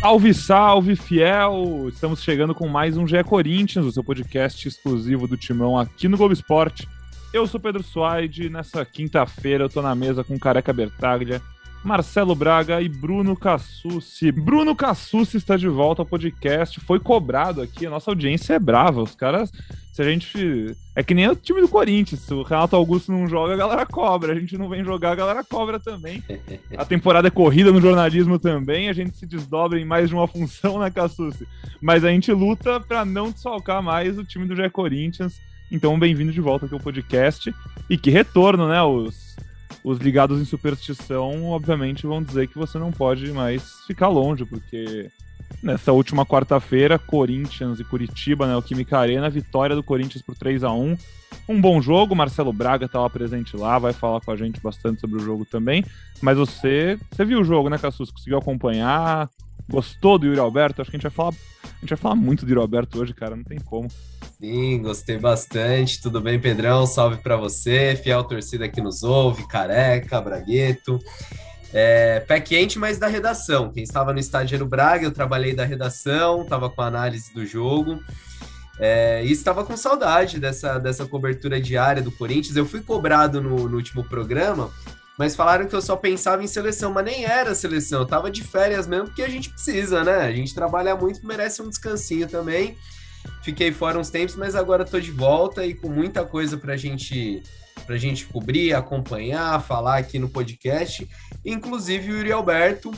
Salve, salve, fiel! Estamos chegando com mais um GE Corinthians, o seu podcast exclusivo do Timão aqui no Globo Esporte. Eu sou Pedro Suaide, nessa quinta-feira eu tô na mesa com Careca Bertaglia, Marcelo Braga e Bruno Cassucci. Bruno Cassucci está de volta ao podcast, foi cobrado aqui, a nossa audiência é brava, os caras, se a gente... É que nem o time do Corinthians, se o Renato Augusto não joga, a galera cobra, a gente não vem jogar, a galera cobra também. A temporada é corrida no jornalismo também, a gente se desdobra em mais de uma função, né, Cassucci? Mas a gente luta para não desfalcar mais o time do Gé Corinthians, então bem-vindo de volta aqui ao podcast, e que retorno, né, os os ligados em superstição, obviamente, vão dizer que você não pode mais ficar longe, porque nessa última quarta-feira, Corinthians e Curitiba, né, o Química Arena, vitória do Corinthians por 3 a 1 Um bom jogo, Marcelo Braga estava presente lá, vai falar com a gente bastante sobre o jogo também. Mas você, você viu o jogo, né, Cassus? Conseguiu acompanhar? Gostou do Yuri Alberto? Acho que a gente vai falar, a gente vai falar muito do Yuri Alberto hoje, cara, não tem como. Sim, gostei bastante. Tudo bem, Pedrão? Salve para você, fiel torcida que nos ouve, careca, bragueto. É, pé quente, mas da redação. Quem estava no estádio era o Braga, eu trabalhei da redação, estava com a análise do jogo. É, e estava com saudade dessa, dessa cobertura diária do Corinthians. Eu fui cobrado no, no último programa mas falaram que eu só pensava em seleção, mas nem era seleção, eu tava de férias mesmo, porque a gente precisa, né? A gente trabalha muito, merece um descansinho também. Fiquei fora uns tempos, mas agora tô de volta e com muita coisa pra gente pra gente cobrir, acompanhar, falar aqui no podcast. Inclusive o Yuri Alberto,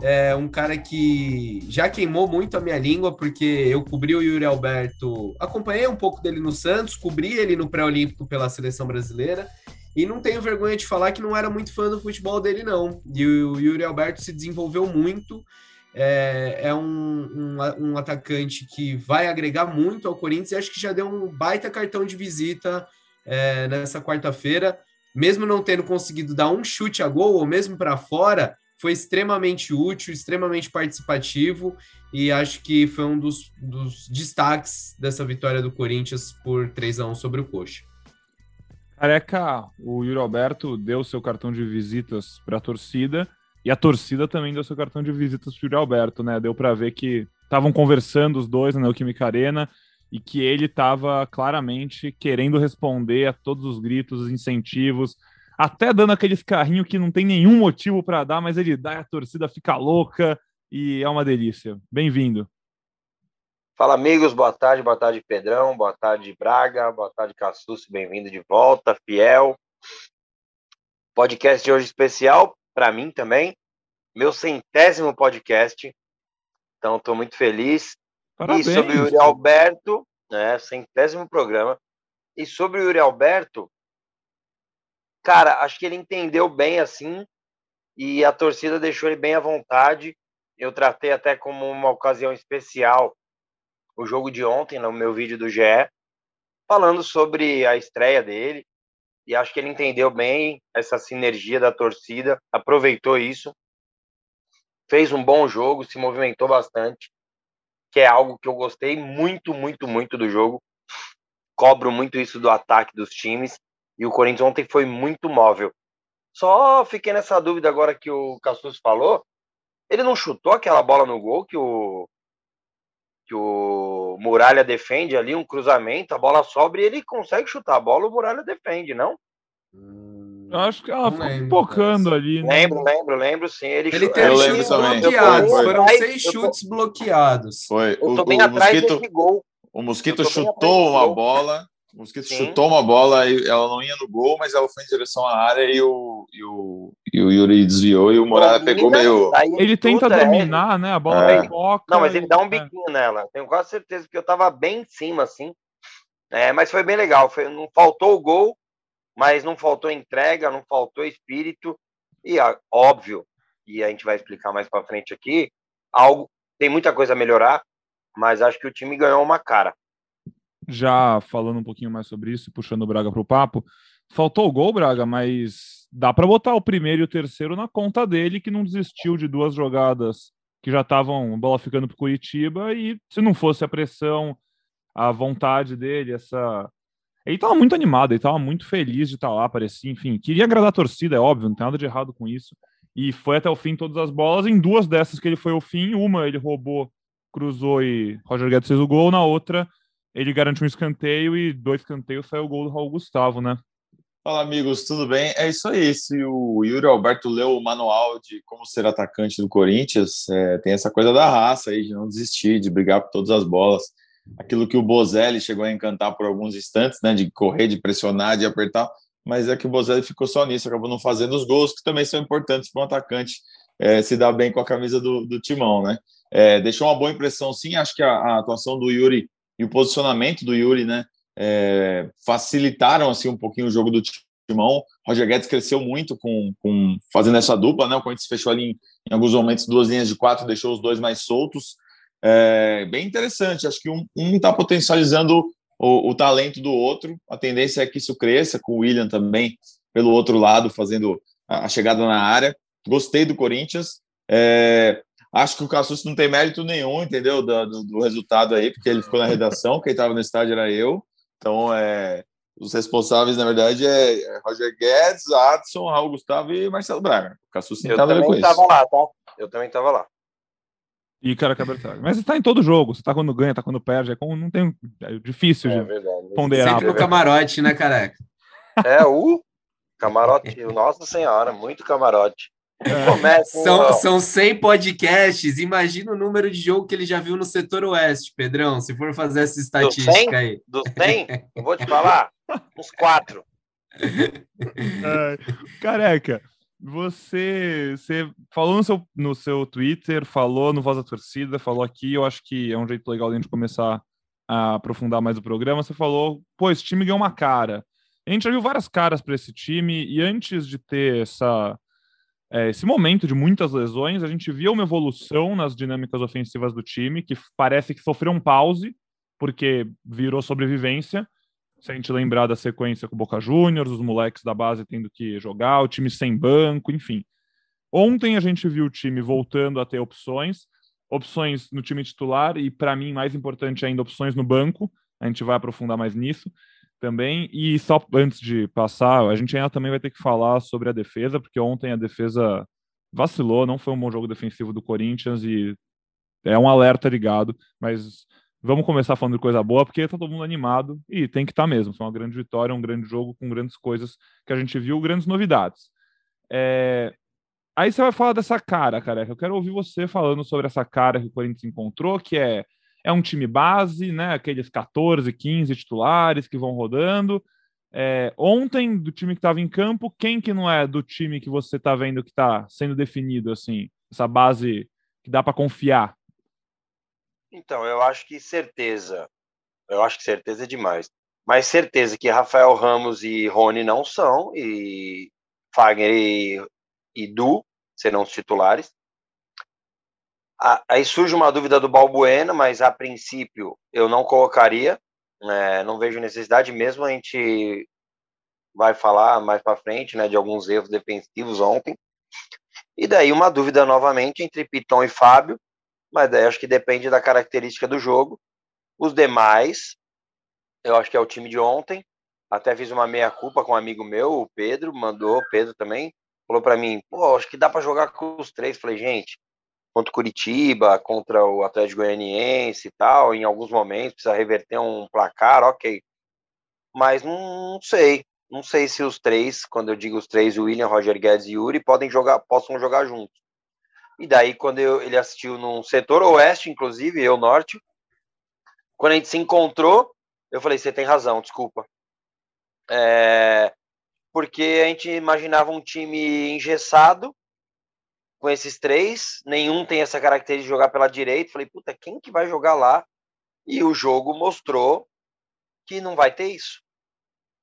é um cara que já queimou muito a minha língua, porque eu cobri o Yuri Alberto, acompanhei um pouco dele no Santos, cobri ele no pré-olímpico pela seleção brasileira e não tenho vergonha de falar que não era muito fã do futebol dele, não. E o Yuri Alberto se desenvolveu muito. É, é um, um, um, atacante que vai agregar muito ao Corinthians e acho que já deu um baita cartão de visita é, nessa quarta-feira. Mesmo não tendo conseguido dar um chute a gol, ou mesmo para fora, foi extremamente útil, extremamente participativo e acho que foi um dos, dos destaques dessa vitória do Corinthians por 3 a 1 sobre o Coxa. Careca, o Yuri Alberto deu seu cartão de visitas para a torcida e a torcida também deu seu cartão de visitas para o Yuri Alberto, né? Deu para ver que estavam conversando os dois na Neoquímica Arena e que ele estava claramente querendo responder a todos os gritos, os incentivos, até dando aqueles carrinhos que não tem nenhum motivo para dar, mas ele dá e a torcida fica louca e é uma delícia. Bem-vindo. Fala, amigos, boa tarde, boa tarde, Pedrão, boa tarde, Braga, boa tarde, Cassus, bem-vindo de volta, fiel. Podcast de hoje especial para mim também, meu centésimo podcast, então estou muito feliz. Parabéns. E sobre o Yuri Alberto, né, centésimo programa, e sobre o Yuri Alberto, cara, acho que ele entendeu bem assim, e a torcida deixou ele bem à vontade, eu tratei até como uma ocasião especial o jogo de ontem no meu vídeo do GE, falando sobre a estreia dele. E acho que ele entendeu bem essa sinergia da torcida, aproveitou isso, fez um bom jogo, se movimentou bastante, que é algo que eu gostei muito, muito, muito do jogo. Cobro muito isso do ataque dos times. E o Corinthians ontem foi muito móvel. Só fiquei nessa dúvida agora que o Cassus falou. Ele não chutou aquela bola no gol que o que o Muralha defende ali, um cruzamento, a bola sobe e ele consegue chutar a bola, o Muralha defende, não? Eu acho que ela ficou focando ali. Né? Lembro, lembro, lembro, sim. Ele, ele teve chutes bloqueados, foram seis chutes bloqueados. Foi. Eu tô o, bem o atrás mosquito, desse gol. O Mosquito chutou uma bola, o Mosquito Sim. chutou uma bola e ela não ia no gol, mas ela foi em direção à área e o, e o, e o Yuri desviou e o Morada pegou meio. Ele tenta tudo, dominar, é. né? A bola é. toca. Não, mas ele dá um biquinho é. nela. Tenho quase certeza que eu tava bem em cima, assim. É, mas foi bem legal. Foi, não faltou o gol, mas não faltou entrega, não faltou espírito. E óbvio, e a gente vai explicar mais para frente aqui, algo tem muita coisa a melhorar, mas acho que o time ganhou uma cara já falando um pouquinho mais sobre isso, puxando o Braga para o papo, faltou o gol, Braga, mas dá para botar o primeiro e o terceiro na conta dele, que não desistiu de duas jogadas que já estavam bola ficando para Curitiba e se não fosse a pressão, a vontade dele, essa ele estava muito animado, ele estava muito feliz de estar lá, parecia, enfim, queria agradar a torcida, é óbvio, não tem nada de errado com isso. e foi até o fim todas as bolas. Em duas dessas que ele foi ao fim, uma ele roubou, cruzou e Roger Guedes fez o gol, na outra ele garantiu um escanteio e dois escanteios saiu o gol do Raul Gustavo, né? Fala, amigos, tudo bem? É isso aí. Se o Yuri Alberto leu o manual de como ser atacante do Corinthians, é, tem essa coisa da raça aí, de não desistir, de brigar por todas as bolas. Aquilo que o Bozelli chegou a encantar por alguns instantes, né? De correr, de pressionar, de apertar mas é que o Bozelli ficou só nisso, acabou não fazendo os gols, que também são importantes para um atacante é, se dar bem com a camisa do, do timão, né? É, deixou uma boa impressão, sim. Acho que a, a, atuação do Yuri e o posicionamento do Yuri, né, é, facilitaram assim um pouquinho o jogo do timão. Roger Guedes cresceu muito com, com fazendo essa dupla, né? O Corinthians fechou ali em, em alguns momentos duas linhas de quatro, deixou os dois mais soltos. É, bem interessante. Acho que um está potencializando o, o, talento do outro. A tendência é que isso cresça, com o William também pelo outro lado, fazendo a, chegada na área. Gostei do Corinthians. É, acho que o Cassus não tem mérito nenhum, entendeu? Do, do, do, resultado aí, porque ele ficou na redação, quem estava no estádio era eu. Então, é, os responsáveis, na verdade, é, é Roger Guedes, Adson, Raul Gustavo e Marcelo Braga. O Cassus não estava com isso. Eu também estava lá, tá? Eu também estava lá. E cara Bertaglia. Mas você tá em todo jogo, você tá quando ganha, tá quando perde, é como não tem. É difícil é, de verdade. ponderar. Sempre o camarote, né, careca? É, o camarote, nossa senhora, muito camarote. É. São, são 100 podcasts. Imagina o número de jogo que ele já viu no setor oeste, Pedrão, se for fazer essa estatística do 100, aí. Dos 100, eu vou te falar, uns quatro. É, careca, você, você falou no seu, no seu Twitter, falou no Voz da Torcida, falou aqui, eu acho que é um jeito legal de a gente começar a aprofundar mais o programa. Você falou, pô, esse time ganhou uma cara. A gente já viu várias caras para esse time, e antes de ter essa, é, esse momento de muitas lesões, a gente via uma evolução nas dinâmicas ofensivas do time, que parece que sofreu um pause, porque virou sobrevivência, se a gente lembrar da sequência com o Boca Juniors, os moleques da base tendo que jogar, o time sem banco, enfim. Ontem a gente viu o time voltando a ter opções, opções no time titular e, para mim, mais importante ainda, opções no banco. A gente vai aprofundar mais nisso também. E só antes de passar, a gente ainda também vai ter que falar sobre a defesa, porque ontem a defesa vacilou, não foi um bom jogo defensivo do Corinthians e é um alerta ligado, mas Vamos começar falando de coisa boa, porque tá todo mundo animado e tem que estar tá mesmo. Foi uma grande vitória, um grande jogo com grandes coisas que a gente viu, grandes novidades. É... Aí você vai falar dessa cara, cara. Eu quero ouvir você falando sobre essa cara que o Corinthians encontrou, que é, é um time base, né? Aqueles 14, 15 titulares que vão rodando. É... Ontem, do time que estava em campo, quem que não é do time que você está vendo que está sendo definido, assim? Essa base que dá para confiar então, eu acho que certeza. Eu acho que certeza é demais. Mas certeza que Rafael Ramos e Rony não são, e Fagner e, e Du serão os titulares. Aí surge uma dúvida do Balbuena, mas a princípio eu não colocaria. É, não vejo necessidade mesmo. A gente vai falar mais para frente né, de alguns erros defensivos ontem. E daí uma dúvida novamente entre Piton e Fábio mas daí acho que depende da característica do jogo. Os demais, eu acho que é o time de ontem. Até fiz uma meia-culpa com um amigo meu, o Pedro, mandou, o Pedro também, falou para mim, pô, acho que dá para jogar com os três. Falei, gente, contra o Curitiba, contra o Atlético Goianiense e tal, em alguns momentos precisa reverter um placar, ok. Mas não, não sei, não sei se os três, quando eu digo os três, o William, Roger Guedes e Yuri, podem jogar, possam jogar juntos. E daí, quando eu, ele assistiu no setor oeste, inclusive, eu norte, quando a gente se encontrou, eu falei: você tem razão, desculpa. É, porque a gente imaginava um time engessado com esses três, nenhum tem essa característica de jogar pela direita. Falei, puta, quem que vai jogar lá? E o jogo mostrou que não vai ter isso.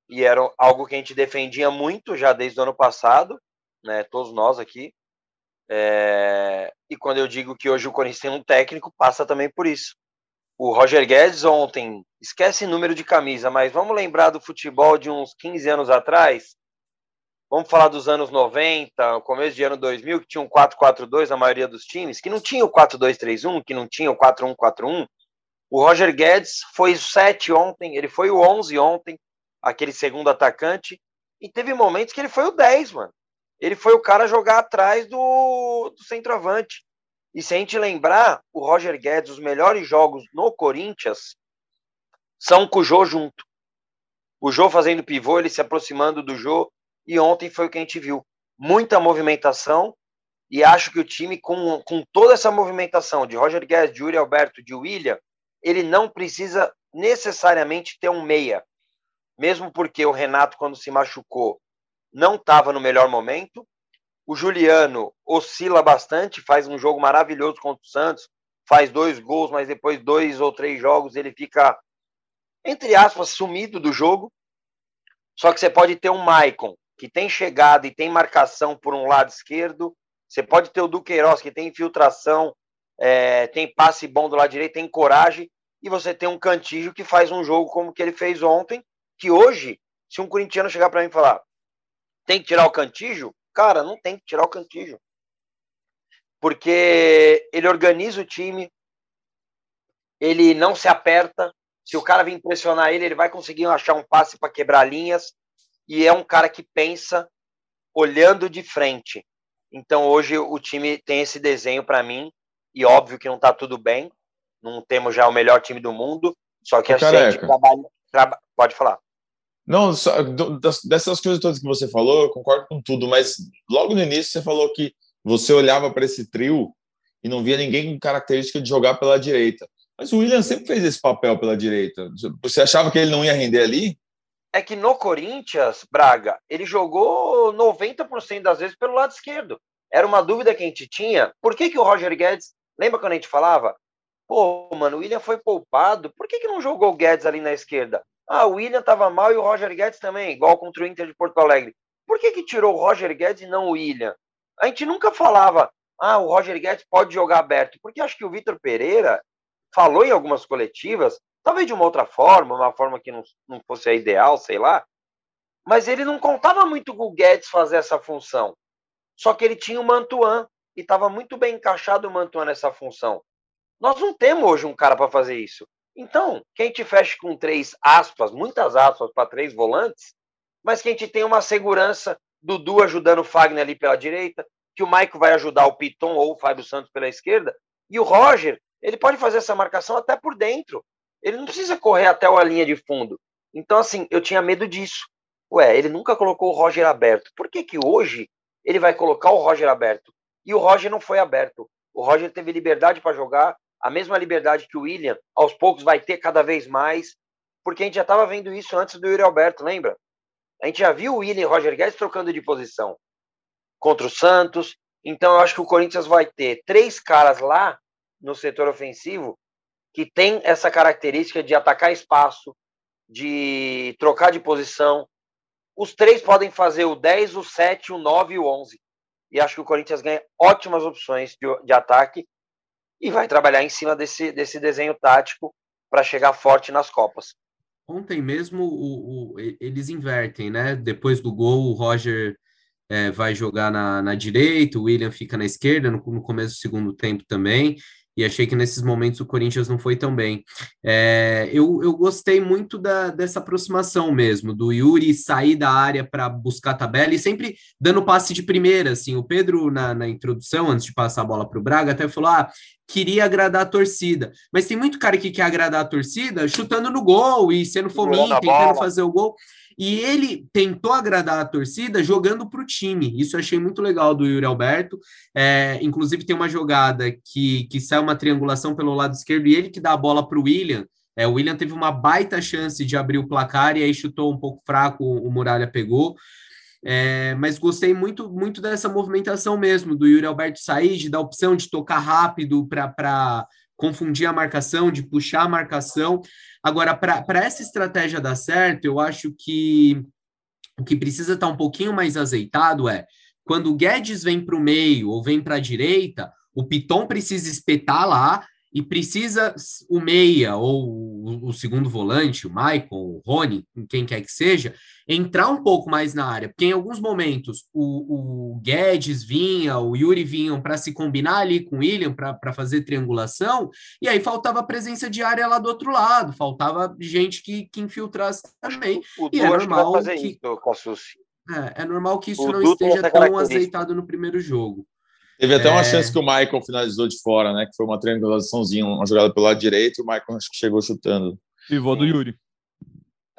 E era algo que a gente defendia muito já desde o ano passado, né? Todos nós aqui. É, e quando eu digo que hoje o Corinthians tem um técnico, passa também por isso. O Roger Guedes ontem, esquece número de camisa, mas vamos lembrar do futebol de uns 15 anos atrás? Vamos falar dos anos 90, começo de ano 2000, que tinha um 4-4-2 na maioria dos times, que não tinha o 4-2-3-1, que não tinha o 4-1-4-1. O Roger Guedes foi o 7 ontem, ele foi o 11 ontem, aquele segundo atacante, e teve momentos que ele foi o 10, mano. ele foi o cara jogar atrás do, do centroavante. E se a gente lembrar, o Roger Guedes, os melhores jogos no Corinthians são com o Jô junto. O Jô fazendo pivô, ele se aproximando do Jô, e ontem foi o que a gente viu. Muita movimentação, e acho que o time, com, com toda essa movimentação de Roger Guedes, de Yuri Alberto, de William, ele não precisa necessariamente ter um meia. Mesmo porque o Renato, quando se machucou, não estava no melhor momento. O Juliano oscila bastante, faz um jogo maravilhoso contra o Santos, faz dois gols, mas depois dois ou três jogos ele fica, entre aspas, sumido do jogo. Só que você pode ter um Maicon, que tem chegada e tem marcação por um lado esquerdo. Você pode ter o Duqueiroz, que tem infiltração, é, tem passe bom do lado direito, tem coragem. E você tem um Cantígio que faz um jogo como que ele fez ontem, que hoje, se um corintiano chegar para mim e falar tem que tirar o Cantígio, cara, não tem que tirar o Cantígio. Porque ele organiza o time, ele não se aperta. Se o cara vir pressionar ele, ele vai conseguir achar um passe para quebrar linhas. E é um cara que pensa olhando de frente. Então hoje o time tem esse desenho para mim. E óbvio que não está tudo bem. Não temos já o melhor time do mundo. Só que a gente trabalha. Traba... Pode falar. Não, só, dessas coisas todas que você falou, eu concordo com tudo, mas logo no início você falou que você olhava para esse trio e não via ninguém com característica de jogar pela direita. Mas o William sempre fez esse papel pela direita. Você achava que ele não ia render ali? É que no Corinthians, Braga, ele jogou 90% das vezes pelo lado esquerdo. Era uma dúvida que a gente tinha. Por que, que o Roger Guedes. Lembra quando a gente falava? Pô, mano, o William foi poupado. Por que, que não jogou o Guedes ali na esquerda? Ah, o William estava mal e o Roger Guedes também, igual contra o Inter de Porto Alegre. Por que, que tirou o Roger Guedes e não o William? A gente nunca falava, ah, o Roger Guedes pode jogar aberto, porque acho que o Vitor Pereira falou em algumas coletivas, talvez de uma outra forma, uma forma que não, não fosse a ideal, sei lá, mas ele não contava muito com o Guedes fazer essa função. Só que ele tinha o Mantuan e estava muito bem encaixado o Mantuan nessa função. Nós não temos hoje um cara para fazer isso. Então, que a gente feche com três aspas, muitas aspas para três volantes, mas que a gente tenha uma segurança, Dudu ajudando o Fagner ali pela direita, que o Maico vai ajudar o Piton ou o Fábio Santos pela esquerda, e o Roger, ele pode fazer essa marcação até por dentro. Ele não precisa correr até a linha de fundo. Então, assim, eu tinha medo disso. Ué, ele nunca colocou o Roger aberto. Por que que hoje ele vai colocar o Roger aberto? E o Roger não foi aberto. O Roger teve liberdade para jogar, a mesma liberdade que o William, aos poucos vai ter cada vez mais, porque a gente já estava vendo isso antes do Yuri Alberto, lembra? A gente já viu o William e o Roger Guedes trocando de posição contra o Santos. Então eu acho que o Corinthians vai ter três caras lá no setor ofensivo que tem essa característica de atacar espaço, de trocar de posição. Os três podem fazer o 10, o 7, o 9 e o 11. E acho que o Corinthians ganha ótimas opções de, de ataque e vai trabalhar em cima desse, desse desenho tático para chegar forte nas Copas. Ontem mesmo o, o, eles invertem, né? Depois do gol, o Roger é, vai jogar na, na direita, o William fica na esquerda, no, no começo do segundo tempo também e achei que nesses momentos o Corinthians não foi tão bem. É, eu, eu gostei muito da, dessa aproximação mesmo, do Yuri sair da área para buscar a tabela e sempre dando passe de primeira, assim, o Pedro na, na introdução, antes de passar a bola para o Braga, até falou, ah, queria agradar a torcida, mas tem muito cara que quer agradar a torcida chutando no gol e sendo fominho, tentando fazer o gol, e ele tentou agradar a torcida jogando para o time. Isso eu achei muito legal do Yuri Alberto. É, inclusive, tem uma jogada que, que sai uma triangulação pelo lado esquerdo e ele que dá a bola para o William. É, o William teve uma baita chance de abrir o placar e aí chutou um pouco fraco, o Muralha pegou. É, mas gostei muito, muito dessa movimentação mesmo, do Yuri Alberto sair, de dar opção de tocar rápido para confundir a marcação, de puxar a marcação. Agora, para essa estratégia dar certo, eu acho que o que precisa estar tá um pouquinho mais azeitado é quando o Guedes vem para o meio ou vem para a direita, o Piton precisa espetar lá e precisa o meia ou o, segundo volante, o Michael, o Rony, quem quer que seja, entrar um pouco mais na área, porque em alguns momentos o, o Guedes vinha, o Yuri vinham para se combinar ali com o William para fazer triangulação, e aí faltava presença de área lá do outro lado, faltava gente que, que infiltrasse também. O, e é normal que. Isso, É, é normal que isso o não esteja tão azeitado no primeiro jogo. Teve até é... uma chance que o Michael finalizou de fora, né? Que foi uma triangulaçãozinha, uma jogada pelo lado direito, e o Michael acho que chegou chutando. Pivô do Yuri.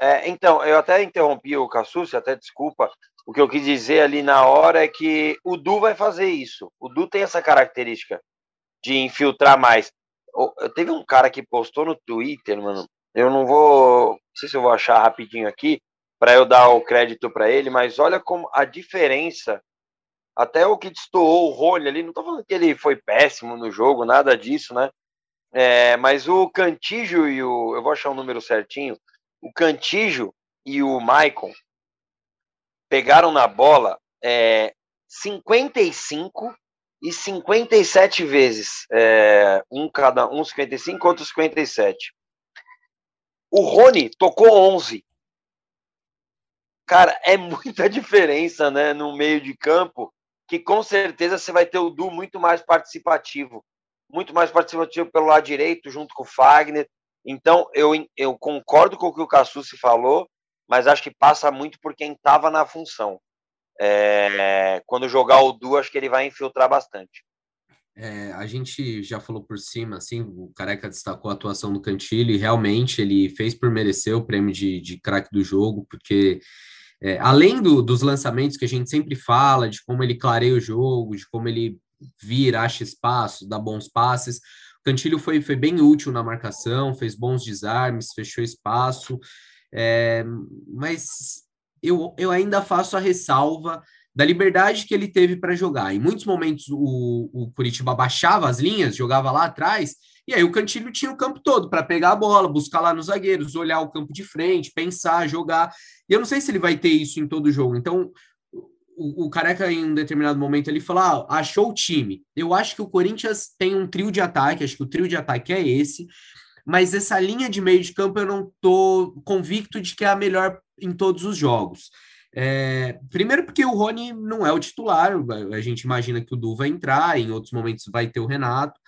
É, então, eu até interrompi o Cassucci, até desculpa. O que eu quis dizer ali na hora é que o Du vai fazer isso. O Du tem essa característica de infiltrar mais. Teve um cara que postou no Twitter, mano. Eu não vou. Não sei se eu vou achar rapidinho aqui para eu dar o crédito para ele, mas olha como a diferença. Até o que destoou o Rony ali, não tô falando que ele foi péssimo no jogo, nada disso, né? É, mas o Cantígio e o. Eu vou achar o número certinho. O Cantígio e o Maicon pegaram na bola é, 55 e 57 vezes. É, um cada um 55, outro 57. O Rony tocou 11. Cara, é muita diferença, né, no meio de campo, que com certeza você vai ter o Du muito mais participativo, muito mais participativo pelo lado direito, junto com o Fagner. Então, eu, eu concordo com o que o Cassucci falou, mas acho que passa muito por quem estava na função. É, quando jogar o Du, acho que ele vai infiltrar bastante. É, a gente já falou por cima, assim, o Careca destacou a atuação do Cantilho e realmente ele fez por merecer o prêmio de, de craque do jogo, porque é, além do, dos lançamentos que a gente sempre fala, de como ele clareia o jogo, de como ele vira, acha espaço, dá bons passes, o Cantilho foi, foi bem útil na marcação, fez bons desarmes, fechou espaço, é, mas eu, eu ainda faço a ressalva da liberdade que ele teve para jogar. Em muitos momentos o, o Curitiba baixava as linhas, jogava lá atrás, e aí o Cantilho tinha o campo todo para pegar a bola, buscar lá nos zagueiros, olhar o campo de frente, pensar, jogar. E eu não sei se ele vai ter isso em todo jogo. Então, o, o Careca, em um determinado momento, ele falou: ah, achou o time. Eu acho que o Corinthians tem um trio de ataque, acho que o trio de ataque é esse, mas essa linha de meio de campo eu não estou convicto de que é a melhor em todos os jogos. É, primeiro porque o Rony não é o titular, a gente imagina que o Du vai entrar, em outros momentos vai ter o Renato,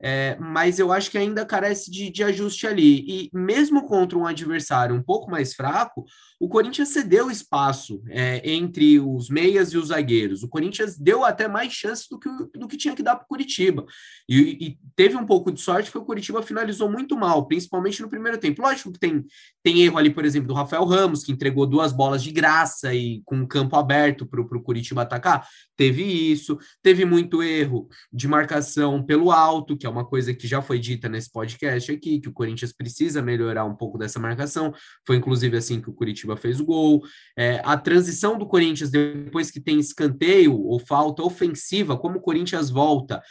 é, mas eu acho que ainda carece de, de, ajuste ali. E mesmo contra um adversário um pouco mais fraco, o Corinthians cedeu espaço é, entre os meias e os zagueiros. O Corinthians deu até mais chances do que, do que tinha que dar para o Curitiba. E, e, teve um pouco de sorte porque o Curitiba finalizou muito mal, principalmente no primeiro tempo. Lógico que tem, tem erro ali, por exemplo, do Rafael Ramos, que entregou duas bolas de graça e com o campo aberto para o Curitiba atacar. Teve isso. Teve muito erro de marcação pelo alto, que é uma coisa que já foi dita nesse podcast aqui, que o Corinthians precisa melhorar um pouco dessa marcação. Foi inclusive assim que o Curitiba fez o gol. É, a transição do Corinthians depois que tem escanteio ou falta ofensiva, como o Corinthians volta,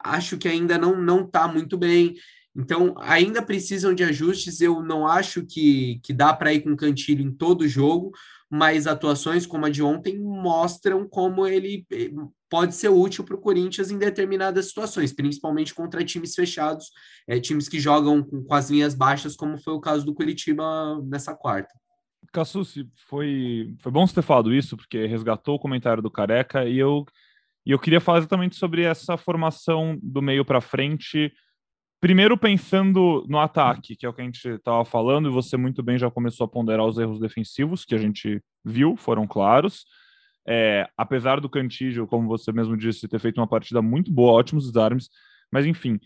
acho que ainda não não está muito bem. Então, ainda precisam de ajustes. Eu não acho que, que dá para ir com cantilho em todo jogo, mas atuações como a de ontem mostram como ele eh, pode ser útil para o Corinthians em determinadas situações, principalmente contra times fechados, é, times que jogam com, com as linhas baixas, como foi o caso do Curitiba nessa quarta. Cassucci, foi, foi bom você ter falado isso, porque resgatou o comentário do Careca, e eu, e eu queria falar exatamente sobre essa formação do meio para frente, Primeiro, pensando no ataque, que é o que a gente estava falando, e você muito bem já começou a ponderar os erros defensivos, que a gente viu, foram claros. É, apesar do Cantígio, como você mesmo disse, ter feito uma partida muito boa, ótimos desarmes, mas enfim,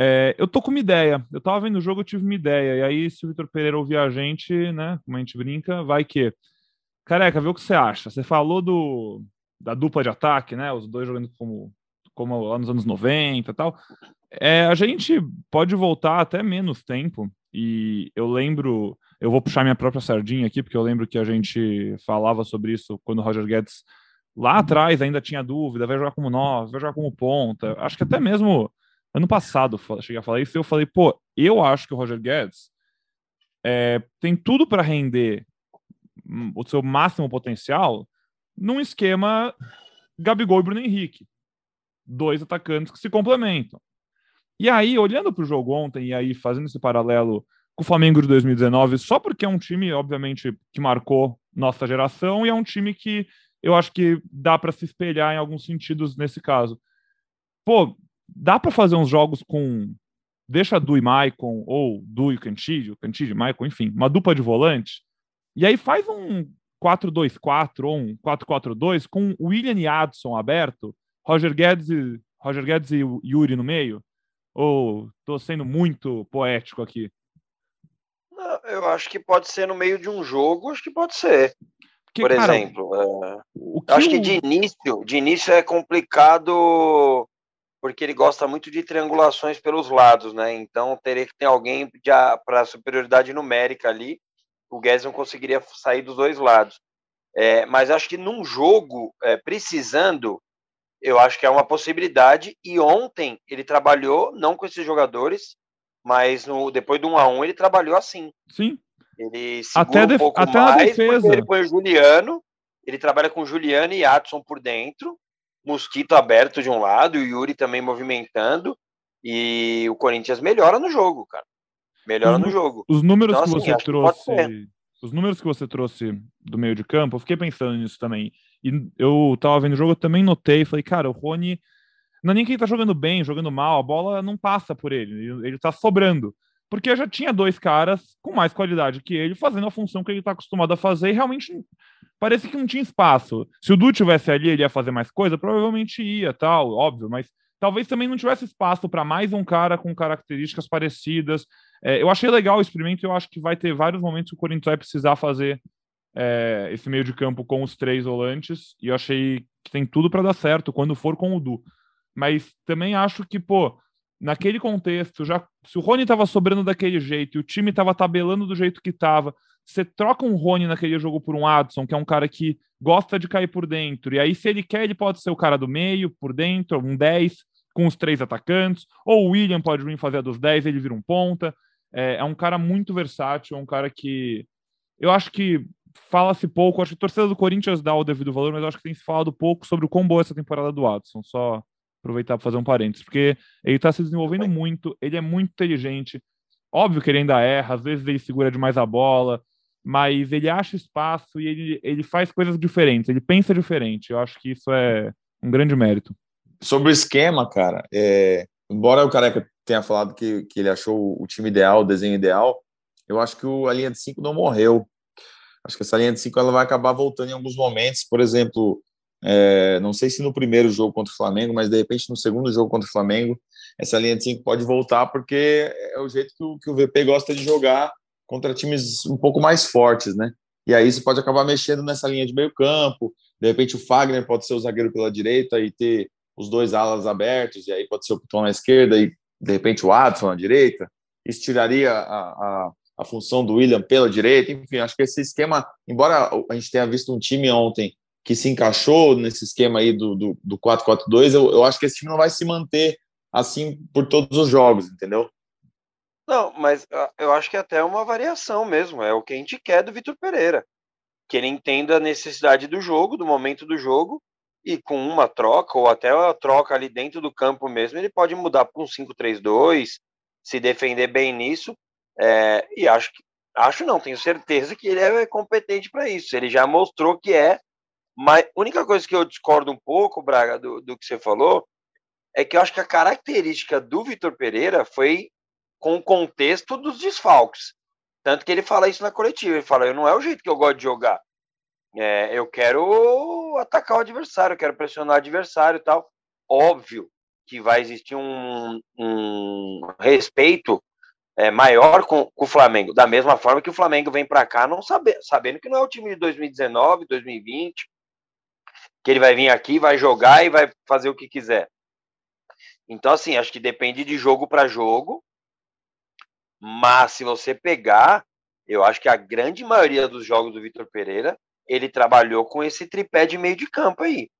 é, eu tô com uma ideia. Eu tava vendo o jogo, eu tive uma ideia. E aí, se o Vitor Pereira ouvir a gente, né, como a gente brinca, vai que. Careca, vê o que você acha. Você falou do, da dupla de ataque, né? Os dois jogando como, como lá nos anos 90 e tal. É, a gente pode voltar até menos tempo, e eu lembro, eu vou puxar minha própria sardinha aqui, porque eu lembro que a gente falava sobre isso quando o Roger Guedes lá atrás ainda tinha dúvida, vai jogar como nove, vai jogar como ponta. Acho que até mesmo ano passado cheguei a falar isso, e eu falei, pô, eu acho que o Roger Guedes é, tem tudo para render o seu máximo potencial num esquema Gabigol e Bruno Henrique. Dois atacantes que se complementam. E aí, olhando para o jogo ontem e aí fazendo esse paralelo com o Flamengo de 2019, só porque é um time, obviamente, que marcou nossa geração e é um time que eu acho que dá para se espelhar em alguns sentidos nesse caso. Pô, dá para fazer uns jogos com deixa Du e Maicon ou Du e Cantídio, Cantídio e Maicon, enfim, uma dupla de volante. E aí faz um 4-2-4 ou um 4-4-2 com William e Adson aberto, Roger Guedes e, Roger Guedes e Yuri no meio? Ou estou sendo muito poético aqui? Eu acho que pode ser no meio de um jogo, acho que pode ser. Porque, Por cara, exemplo, é... acho que de início, de início é complicado porque ele gosta muito de triangulações pelos lados, né? Então teria que ter alguém para superioridade numérica ali. O Guedes não conseguiria sair dos dois lados. É, mas acho que num jogo, é, precisando, eu acho que é uma possibilidade. E ontem ele trabalhou, não com esses jogadores, mas no, depois do 1 a 1 ele trabalhou assim. Sim. Ele segura até um pouco até mais, defesa. ele põe o Juliano, ele trabalha com Juliano e Adson por dentro, Mosquito aberto de um lado, e o Yuri também movimentando, e o Corinthians melhora no jogo, cara. Melhora os, no jogo. Os números então, que assim, você trouxe, os números que você trouxe do meio de campo, eu fiquei pensando nisso também. E eu tava vendo o jogo, eu também notei, falei, cara, o Rony não é nem que ele tá jogando bem, jogando mal, a bola não passa por ele, ele tá sobrando porque já tinha dois caras com mais qualidade que ele fazendo a função que ele está acostumado a fazer e realmente parece que não tinha espaço. Se o Du tivesse ali, ele ia fazer mais coisa, provavelmente ia, tal, óbvio, mas talvez também não tivesse espaço para mais um cara com características parecidas. É, eu achei legal o experimento, eu acho que vai ter vários momentos que o Corinthians vai precisar fazer é, esse meio de campo com os três volantes, e eu achei que tem tudo para dar certo quando for com o Du. Mas também acho que, pô, naquele contexto, já se o Rony estava sobrando daquele jeito e o time estava tabelando do jeito que estava, você troca um Rony naquele jogo por um Adson, que é um cara que gosta de cair por dentro, e aí se ele quer, ele pode ser o cara do meio, por dentro, um 10, com os três atacantes, ou o William pode vir fazer a dos 10, ele vira um ponta. É, é um cara muito versátil, é um cara que eu acho que fala-se pouco, acho que a torcida do Corinthians dá o devido valor, mas acho que tem se falado pouco sobre o quão boa essa temporada do Adson, só aproveitar para fazer um parênteses, porque ele está se desenvolvendo muito, ele é muito inteligente. Óbvio que ele ainda erra, às vezes ele segura demais a bola, mas ele acha espaço e ele, ele faz coisas diferentes, ele pensa diferente. Eu acho que isso é um grande mérito. Sobre o esquema, cara, é... embora o Careca tenha falado que, que ele achou o time ideal, o desenho ideal, eu acho que o, a linha de cinco não morreu. Acho que essa linha de cinco ela vai acabar voltando em alguns momentos. Por exemplo, é, não sei se no primeiro jogo contra o Flamengo, mas de repente no segundo jogo contra o Flamengo, essa linha de 5 pode voltar, porque é o jeito que o, que o VP gosta de jogar contra times um pouco mais fortes, né? E aí isso pode acabar mexendo nessa linha de meio campo. De repente o Fagner pode ser o zagueiro pela direita e ter os dois alas abertos, e aí pode ser o Piton na esquerda e de repente o Adson na direita. Isso tiraria a, a, a função do William pela direita. Enfim, acho que esse esquema, embora a gente tenha visto um time ontem que se encaixou nesse esquema aí do, do, do 4-4-2, eu, eu acho que esse time não vai se manter assim por todos os jogos, entendeu? Não, mas ah, eu acho que é até uma variação mesmo, é o que a gente quer do Vitor Pereira. Que ele entenda a necessidade do jogo, do momento do jogo, e com uma troca, ou até a troca ali dentro do campo mesmo, ele pode mudar para um 5-3-2, se defender bem nisso, é, e acho que, acho não, tenho certeza que ele é competente para isso. Ele já mostrou que é mas a única coisa que eu discordo um pouco, Braga, do, do que você falou, é que eu acho que a característica do Vitor Pereira foi com o contexto dos desfalques. Tanto que ele fala isso na coletiva. Ele fala: não é o jeito que eu gosto de jogar. É, eu quero atacar o adversário, eu quero pressionar o adversário e tal. Óbvio que vai existir um, um respeito é, maior com, com, o Flamengo, da mesma forma que o Flamengo vem para cá não saber, sabendo que não é o time de 2019, 2020, que ele vai vir aqui, vai jogar e vai fazer o que quiser. Então, assim, acho que depende de jogo para jogo. Mas se você pegar, eu acho que a grande maioria dos jogos do Vitor Pereira, ele trabalhou com esse tripé de meio de campo aí.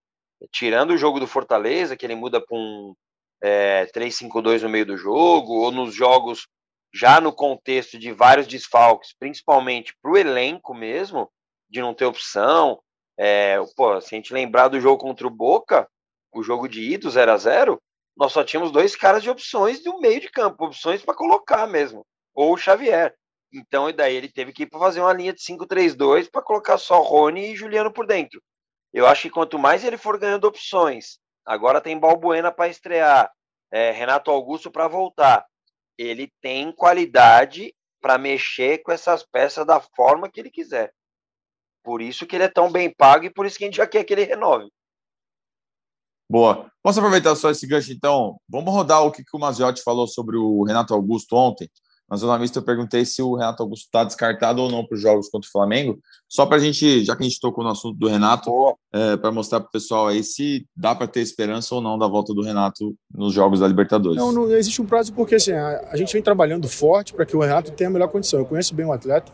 Tirando o jogo do Fortaleza, que ele muda para um é, 3-5-2 no meio do jogo, ou nos jogos já no contexto de vários desfalques, principalmente para o elenco mesmo, de não ter opção, é, pô, se a gente lembrar do jogo contra o Boca, o jogo de ida, 0 a 0 nós só tínhamos dois caras de opções do meio de campo, opções para colocar mesmo, ou o Xavier. Então, e daí ele teve que ir para fazer uma linha de 5-3-2 para colocar só Rony e Juliano por dentro. Eu acho que quanto mais ele for ganhando opções, agora tem Balbuena para estrear, é, Renato Augusto para voltar, ele tem qualidade para mexer com essas peças da forma que ele quiser. Por isso que ele é tão bem pago e por isso que a gente já quer que ele renove. Boa. Posso aproveitar só esse gancho, então? Vamos rodar o que, que o Maziotti falou sobre o Renato Augusto ontem. Na Zona Mista eu perguntei se o Renato Augusto está descartado ou não para os jogos contra o Flamengo. Só para a gente, já que a gente tocou no assunto do Renato, é, para mostrar para o pessoal aí se dá para ter esperança ou não da volta do Renato nos jogos da Libertadores. Não, não existe um prazo porque assim, a, a gente vem trabalhando forte para que o Renato tenha a melhor condição. Eu conheço bem o atleta,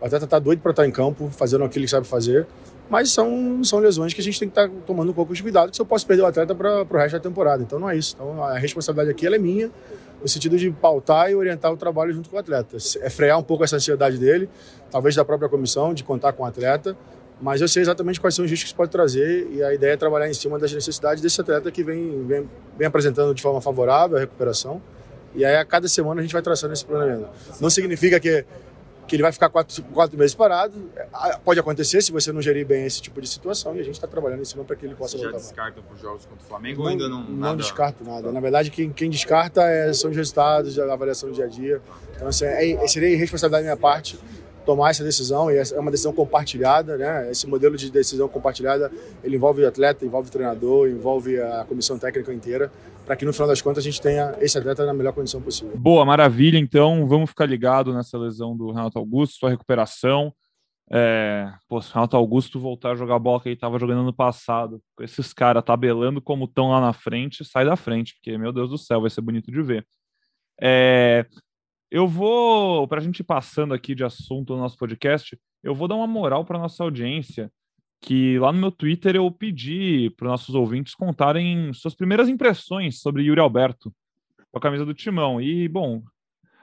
o atleta está doido para estar em campo, fazendo aquilo que sabe fazer. Mas são, são lesões que a gente tem que estar tá tomando um pouco de cuidado, que se eu posso perder o atleta para o resto da temporada. Então não é isso. Então a responsabilidade aqui é minha, no sentido de pautar e orientar o trabalho junto com o atleta. É frear um pouco essa ansiedade dele, talvez da própria comissão, de contar com o atleta. Mas eu sei exatamente quais são os riscos que pode trazer e a ideia é trabalhar em cima das necessidades desse atleta que vem, vem, vem apresentando de forma favorável a recuperação. E aí a cada semana a gente vai traçando esse planejamento. Não significa que que ele vai ficar quatro, quatro meses parado. É, pode acontecer se você não gerir bem esse tipo de situação e a gente está trabalhando em cima para que ele possa você voltar. Já descarta para os jogos contra o Flamengo não, ou ainda não? Não nada... descarto nada. Na verdade, quem, quem descarta é, são os resultados, a avaliação do dia a dia. Então, assim, é, seria irresponsabilidade da minha parte tomar essa decisão e é uma decisão compartilhada, né? Esse modelo de decisão compartilhada ele envolve o atleta, envolve o treinador, envolve a comissão técnica inteira, para que no final das contas a gente tenha esse atleta na melhor condição possível. Boa, maravilha. Então vamos ficar ligado nessa lesão do Renato Augusto, sua recuperação. É, pô, se o Renato Augusto voltar a jogar bola que ele estava jogando no passado, com esses caras tabelando como estão lá na frente, sai da frente, porque, meu Deus do céu, vai ser bonito de ver. É, eu vou, para a gente ir passando aqui de assunto no nosso podcast, eu vou dar uma moral para nossa audiência, que lá no meu Twitter eu pedi para os nossos ouvintes contarem suas primeiras impressões sobre Yuri Alberto com a camisa do Timão. E, bom,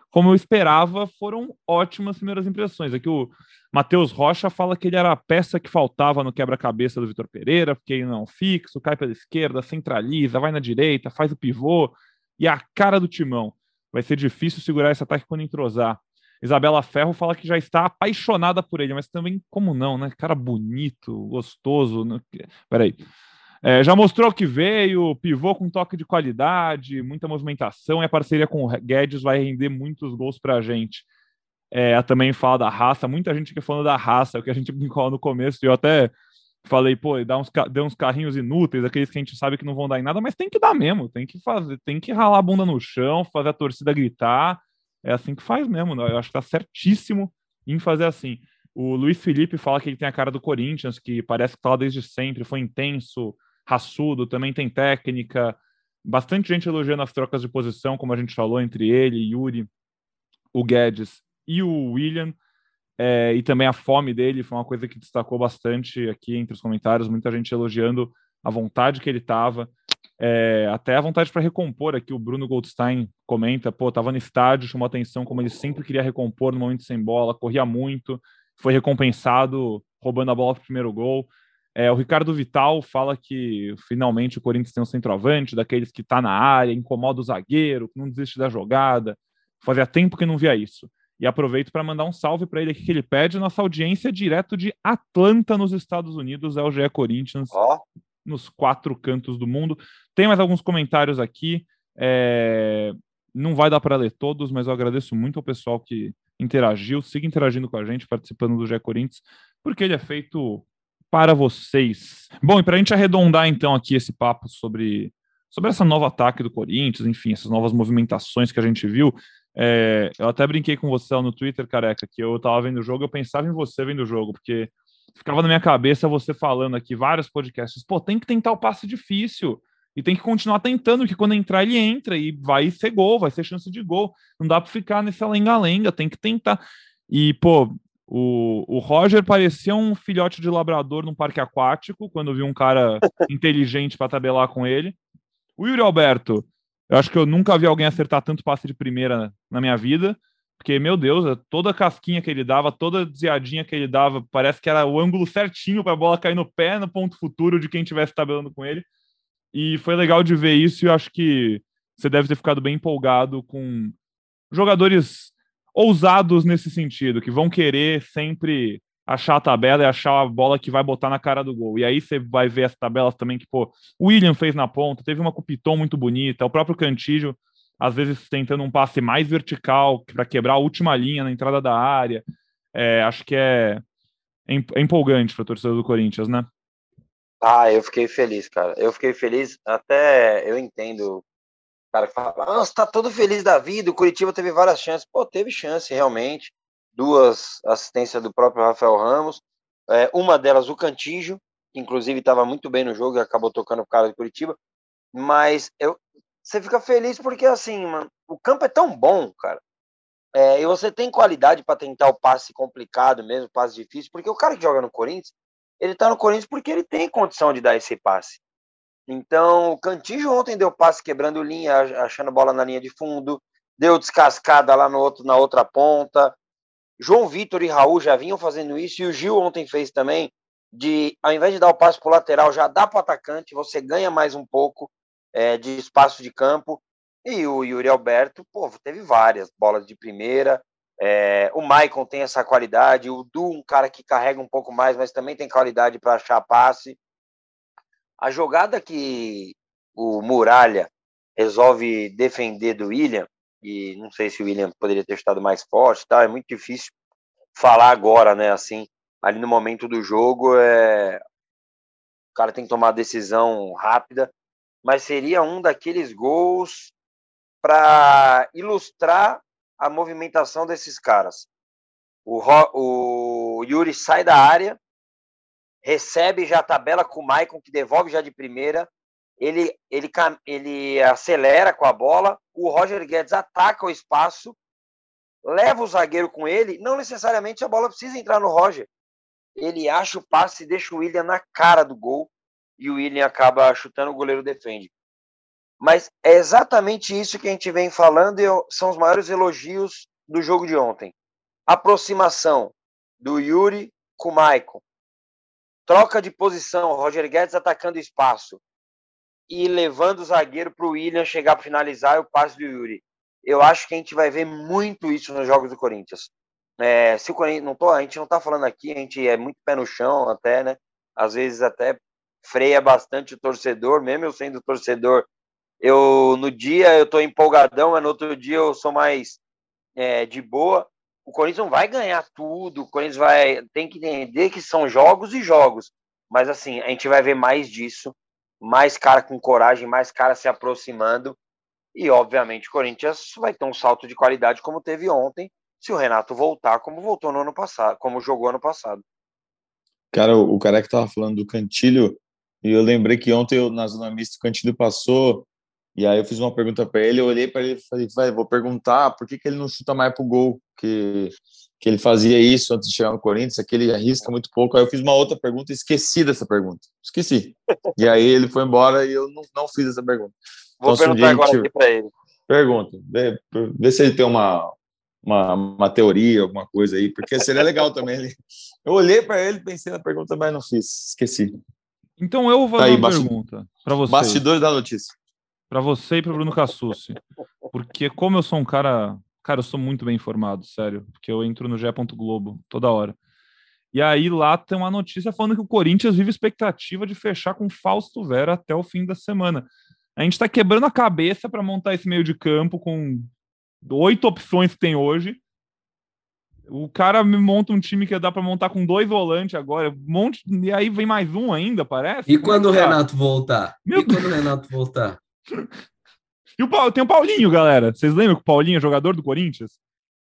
como eu esperava, foram ótimas primeiras impressões. Aqui o Matheus Rocha fala que ele era a peça que faltava no quebra-cabeça do Vitor Pereira, porque ele não é fixo, cai pela esquerda, centraliza, vai na direita, faz o pivô, e a cara do Timão vai ser difícil segurar esse ataque quando entrosar. Isabela Ferro fala que já está apaixonada por ele, mas também, como não, né? Cara bonito, gostoso. Né? Peraí. É, já mostrou que veio, pivô com toque de qualidade, muita movimentação, e a parceria com o Guedes vai render muitos gols para a gente. É, também fala da raça, muita gente que falando da raça, é o que a gente brincou no começo, e eu até falei, pô, dá uns, deu uns carrinhos inúteis, aqueles que a gente sabe que não vão dar em nada, mas tem que dar mesmo, tem que fazer, tem que ralar a bunda no chão, fazer a torcida gritar. É assim que faz mesmo, né? eu acho que tá certíssimo em fazer assim. O Luiz Felipe fala que ele tem a cara do Corinthians, que parece que tá lá desde sempre, foi intenso, raçudo, também tem técnica. Bastante gente elogiando as trocas de posição, como a gente falou, entre ele, Yuri, o Guedes e o William. É, e também a fome dele foi uma coisa que destacou bastante aqui entre os comentários, muita gente elogiando a vontade que ele estava, é, até a vontade para recompor aqui. O Bruno Goldstein comenta: pô, estava no estádio, chamou atenção como ele sempre queria recompor no momento sem bola, corria muito, foi recompensado roubando a bola para o primeiro gol. É, o Ricardo Vital fala que finalmente o Corinthians tem um centroavante, daqueles que está na área, incomoda o zagueiro, não desiste da jogada. Fazia tempo que não via isso. E aproveito para mandar um salve para ele aqui que ele pede. Nossa audiência direto de Atlanta, nos Estados Unidos, é o GE Corinthians, oh. Nos quatro cantos do mundo. Tem mais alguns comentários aqui. É... Não vai dar para ler todos, mas eu agradeço muito ao pessoal que interagiu. Siga interagindo com a gente, participando do GE Corinthians, porque ele é feito para vocês. Bom, e para a gente arredondar então aqui esse papo sobre, sobre essa nova ataque do Corinthians, enfim, essas novas movimentações que a gente viu, é, eu até brinquei com você lá no Twitter, careca, que eu tava vendo o jogo, eu pensava em você vendo o jogo, porque ficava na minha cabeça você falando aqui, vários podcasts, pô, tem que tentar o passe difícil. E tem que continuar tentando, que quando entrar ele entra e vai ser gol, vai ser chance de gol. Não dá para ficar nessa lenga-lenga, tem que tentar. E, pô, o, o Roger parecia um filhote de labrador num parque aquático, quando viu um cara inteligente para tabelar com ele. O Yuri Alberto, eu acho que eu nunca vi alguém acertar tanto passe de primeira na minha vida, porque, meu Deus, é toda casquinha que ele dava, toda desviadinha que ele dava, parece que era o ângulo certinho para a bola cair no pé, no ponto futuro de quem estivesse tabelando com ele. E foi legal de ver isso, e eu acho que você deve ter ficado bem empolgado com jogadores ousados nesse sentido, que vão querer sempre achar a tabela e achar a bola que vai botar na cara do gol. E aí você vai ver as tabelas também que, pô, o William fez na ponta, teve uma com muito bonita, o próprio Cantígio, às vezes tentando um passe mais vertical para quebrar a última linha na entrada da área. É, acho que é, é, empolgante para a torcida do Corinthians, né? Ah, eu fiquei feliz, cara. Eu fiquei feliz, até eu entendo. O cara que fala, nossa, tá todo feliz da vida. O Curitiba teve várias chances. Pô, teve chance, realmente. Duas assistências do próprio Rafael Ramos. É, uma delas, o Cantígio, que inclusive estava muito bem no jogo e acabou tocando o cara do Curitiba. Mas eu, você fica feliz porque, assim, mano, o campo é tão bom, cara. É, e você tem qualidade para tentar o passe complicado mesmo, passe difícil, porque o cara que joga no Corinthians, ele tá no Corinthians porque ele tem condição de dar esse passe. Então, o Cantijo ontem deu passe quebrando linha, achando bola na linha de fundo, deu descascada lá no outro, na outra ponta. João Vitor e Raul já vinham fazendo isso, e o Gil ontem fez também, de ao invés de dar o passe para o lateral, já dá para o atacante, você ganha mais um pouco é, de espaço de campo. E o Yuri Alberto, pô, teve várias bolas de primeira. É, o Maicon tem essa qualidade. O Du, um cara que carrega um pouco mais, mas também tem qualidade para achar passe. A jogada que o Muralha resolve defender do William, e não sei se o William poderia ter estado mais forte, tá? é muito difícil falar agora, né? Assim, ali no momento do jogo, é... o cara tem que tomar decisão rápida, mas seria um daqueles gols para ilustrar a movimentação desses caras. O, o Yuri sai da área, recebe já a tabela com o Maicon, que devolve já de primeira. Ele, ele, ele acelera com a bola. O Roger Guedes ataca o espaço, leva o zagueiro com ele. Não necessariamente a bola precisa entrar no Roger. Ele acha o passe e deixa o William na cara do gol. E o William acaba chutando, o goleiro defende. Mas é exatamente isso que a gente vem falando e são os maiores elogios do jogo de ontem. Aproximação do Yuri com o Maicon. Troca de posição, Roger Guedes atacando espaço e levando o zagueiro para o William chegar para finalizar o passe do Yuri. Eu acho que a gente vai ver muito isso nos jogos do Corinthians. É, se o Corinthians não tô, a gente não está falando aqui, a gente é muito pé no chão até, né? Às vezes até freia bastante o torcedor, mesmo eu sendo torcedor eu no dia eu tô empolgadão, mas no outro dia eu sou mais é, de boa. O Corinthians não vai ganhar tudo, o Corinthians vai tem que entender que são jogos e jogos. Mas assim, a gente vai ver mais disso, mais cara com coragem, mais cara se aproximando. E obviamente o Corinthians vai ter um salto de qualidade como teve ontem, se o Renato voltar como voltou no ano passado, como jogou ano passado. Cara, o cara que tava falando do Cantilho, e eu lembrei que ontem eu, na zona mista o Cantilho passou e aí eu fiz uma pergunta para ele, eu olhei para ele e falei, vai, vou perguntar por que, que ele não chuta mais pro gol, que, que ele fazia isso antes de chegar no Corinthians, que ele arrisca muito pouco. Aí eu fiz uma outra pergunta e esqueci dessa pergunta. Esqueci. E aí ele foi embora e eu não, não fiz essa pergunta. Vou então, perguntar um agora gente... aqui para ele. Pergunta, vê, vê, se ele tem uma, uma, uma teoria, alguma coisa aí, porque seria legal também. Eu olhei para ele, pensei na pergunta, mas não fiz, esqueci. Então eu vou fazer tá aí, uma pergunta para você. Bastidores da notícia para você e para Bruno Cassucci. Porque como eu sou um cara, cara, eu sou muito bem informado, sério, porque eu entro no G. Globo toda hora. E aí lá tem uma notícia falando que o Corinthians vive expectativa de fechar com Fausto Vera até o fim da semana. A gente está quebrando a cabeça para montar esse meio de campo com oito opções que tem hoje. O cara me monta um time que dá para montar com dois volantes agora, um monte, e aí vem mais um ainda, parece. E quando é o tá? Renato voltar? Meu e quando o Renato voltar? E o Paulo, tem o Paulinho, galera. Vocês lembram que o Paulinho é jogador do Corinthians?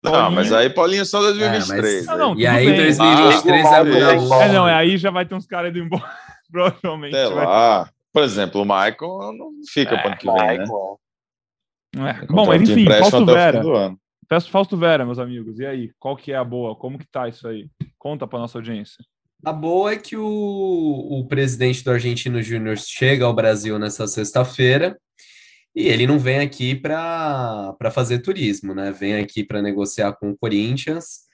Paulinho. Não, mas aí Paulinho é só 2023. É, mas... não, e aí em 2023 ah, é, é, não, é aí já vai ter uns caras indo embora. Provavelmente. Sei lá. Por exemplo, o Michael não fica é, para ano que vem, né? É. Bom, mas enfim, Fausto Vera. Peço Fausto Vera, meus amigos. E aí, qual que é a boa? Como que tá isso aí? Conta para nossa audiência. A boa é que o, o presidente do Argentino Júnior chega ao Brasil nessa sexta-feira e ele não vem aqui para fazer turismo, né? Vem aqui para negociar com o Corinthians.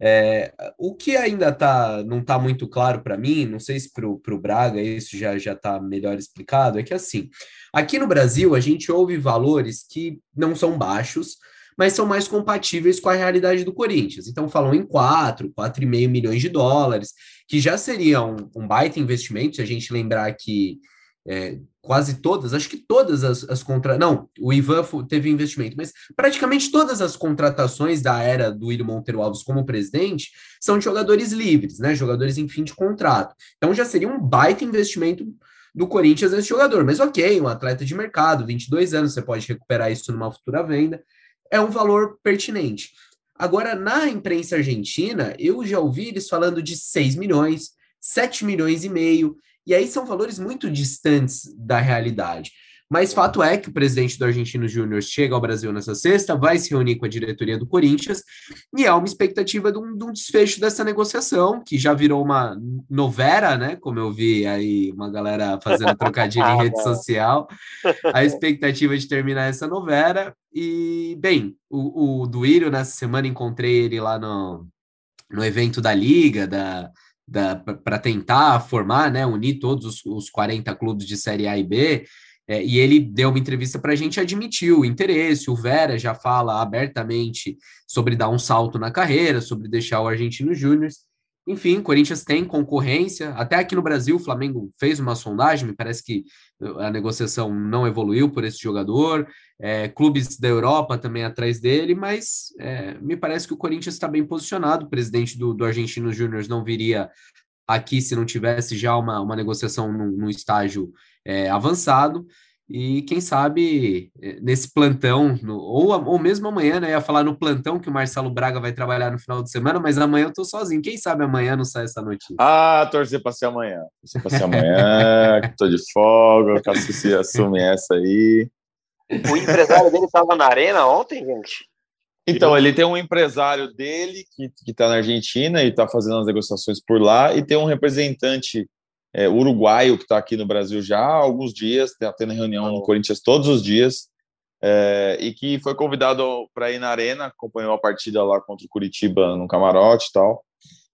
É, o que ainda tá, não está muito claro para mim, não sei se para o Braga isso já já está melhor explicado, é que assim, aqui no Brasil a gente ouve valores que não são baixos, mas são mais compatíveis com a realidade do Corinthians. Então falam em 4, 4,5 milhões de dólares, que já seria um, um baita investimento, se a gente lembrar que é, quase todas, acho que todas as, as. Não, o Ivan teve investimento, mas praticamente todas as contratações da era do William Monteiro Alves como presidente são de jogadores livres, né? Jogadores em fim de contrato. Então já seria um baita investimento do Corinthians esse jogador. Mas ok, um atleta de mercado, 22 anos, você pode recuperar isso numa futura venda. É um valor pertinente. Agora, na imprensa argentina, eu já ouvi eles falando de 6 milhões, 7 milhões e meio. E aí são valores muito distantes da realidade. Mas fato é que o presidente do Argentino Júnior chega ao Brasil nessa sexta, vai se reunir com a diretoria do Corinthians, e há uma expectativa de um, de um desfecho dessa negociação, que já virou uma novera, né? Como eu vi aí uma galera fazendo trocadilho em rede social. A expectativa de terminar essa novera. E, bem, o, o Duírio, nessa semana, encontrei ele lá no, no evento da Liga, da, para tentar formar, né, unir todos os, os 40 clubes de Série A e B, é, e ele deu uma entrevista para a gente, admitiu o interesse, o Vera já fala abertamente sobre dar um salto na carreira, sobre deixar o Argentino Júnior. Enfim, Corinthians tem concorrência. Até aqui no Brasil, o Flamengo fez uma sondagem, me parece que a negociação não evoluiu por esse jogador. É, clubes da Europa também atrás dele, mas é, me parece que o Corinthians está bem posicionado. O presidente do, do Argentino Júnior não viria aqui se não tivesse já uma, uma negociação no estágio é, avançado. E quem sabe é, nesse plantão, no, ou, ou mesmo amanhã, né? Ia falar no plantão que o Marcelo Braga vai trabalhar no final de semana, mas amanhã eu tô sozinho. Quem sabe amanhã não sai essa notícia? Ah, torcer para ser amanhã. Torcer para ser amanhã, que tô de folga, o Cassucci assume essa aí. O empresário dele estava na arena ontem, gente? Então, ele tem um empresário dele que está na Argentina e está fazendo as negociações por lá, e tem um representante é, uruguaio que está aqui no Brasil já há alguns dias, está tendo reunião no Corinthians todos os dias, é, e que foi convidado para ir na arena, acompanhou a partida lá contra o Curitiba no camarote e tal.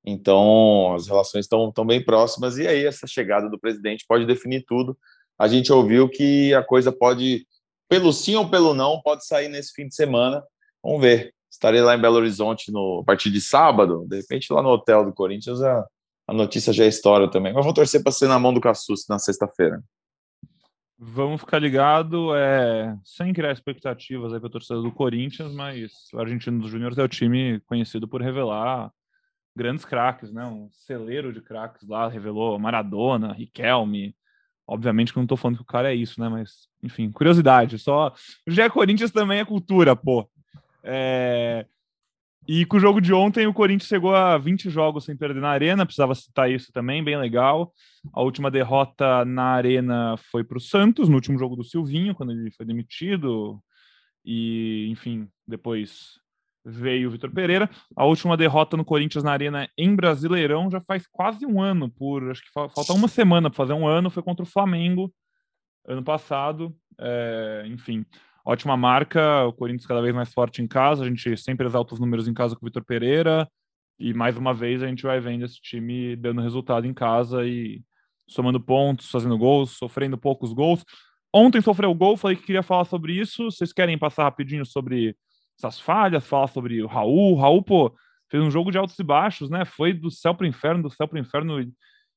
Então, as relações estão tão bem próximas, e aí essa chegada do presidente pode definir tudo. A gente ouviu que a coisa pode, pelo sim ou pelo não, pode sair nesse fim de semana. Vamos ver. Estarei lá em Belo Horizonte no a partir de sábado, de repente lá no hotel do Corinthians a, a notícia já é história também. Mas vou torcer para ser na mão do Cassus na sexta-feira. Vamos ficar ligado, é, sem criar expectativas aí para a torcida do Corinthians, mas o Argentino dos Júniores é o time conhecido por revelar grandes craques, né? Um celeiro de craques lá, revelou Maradona, Riquelme. Obviamente que não estou falando que o cara é isso, né? Mas, enfim, curiosidade. Só. Já é Corinthians também é cultura, pô. É... E com o jogo de ontem, o Corinthians chegou a 20 jogos sem perder na Arena, precisava citar isso também, bem legal. A última derrota na Arena foi para o Santos, no último jogo do Silvinho, quando ele foi demitido. E, enfim, depois veio o Vitor Pereira. A última derrota no Corinthians na Arena em Brasileirão já faz quase um ano, por acho que falta uma semana para fazer um ano, foi contra o Flamengo ano passado. É, enfim, ótima marca, o Corinthians cada vez mais forte em casa, a gente sempre exalta os números em casa com o Vitor Pereira, e mais uma vez a gente vai vendo esse time dando resultado em casa e somando pontos, fazendo gols, sofrendo poucos gols. Ontem sofreu gol, falei que queria falar sobre isso. Vocês querem passar rapidinho sobre essas falhas, falar sobre o Raul? O Raul, pô, fez um jogo de altos e baixos, né? Foi do céu para o inferno, do céu para o inferno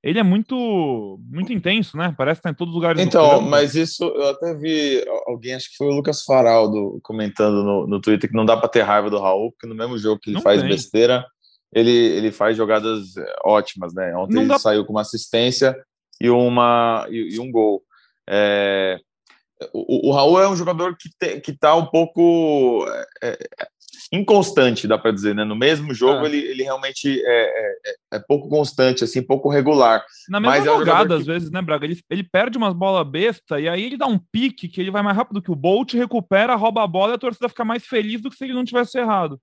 ele é muito muito intenso, né? Parece que tá em todos os lugares. Então, mas isso eu até vi alguém, acho que foi o Lucas Faraldo, comentando no, no Twitter que não dá para ter raiva do Raul, porque no mesmo jogo que ele não faz tem. besteira, ele, ele faz jogadas é, ótimas, né? Ontem não ele dá... saiu com uma assistência e, uma, e, e um gol. É, o, o, Raul é um jogador que, te, que tá um pouco. É, é inconstante, dá para dizer, né? No mesmo jogo, é. ele, ele realmente é, é, é, pouco constante, assim, pouco regular. Na mesma Mas jogada, é um às que... vezes, né, Braga? Ele, ele perde umas bolas besta e aí ele dá um pique que ele vai mais rápido que o Bolt, recupera, rouba a bola e a torcida fica mais feliz do que se ele não tivesse errado.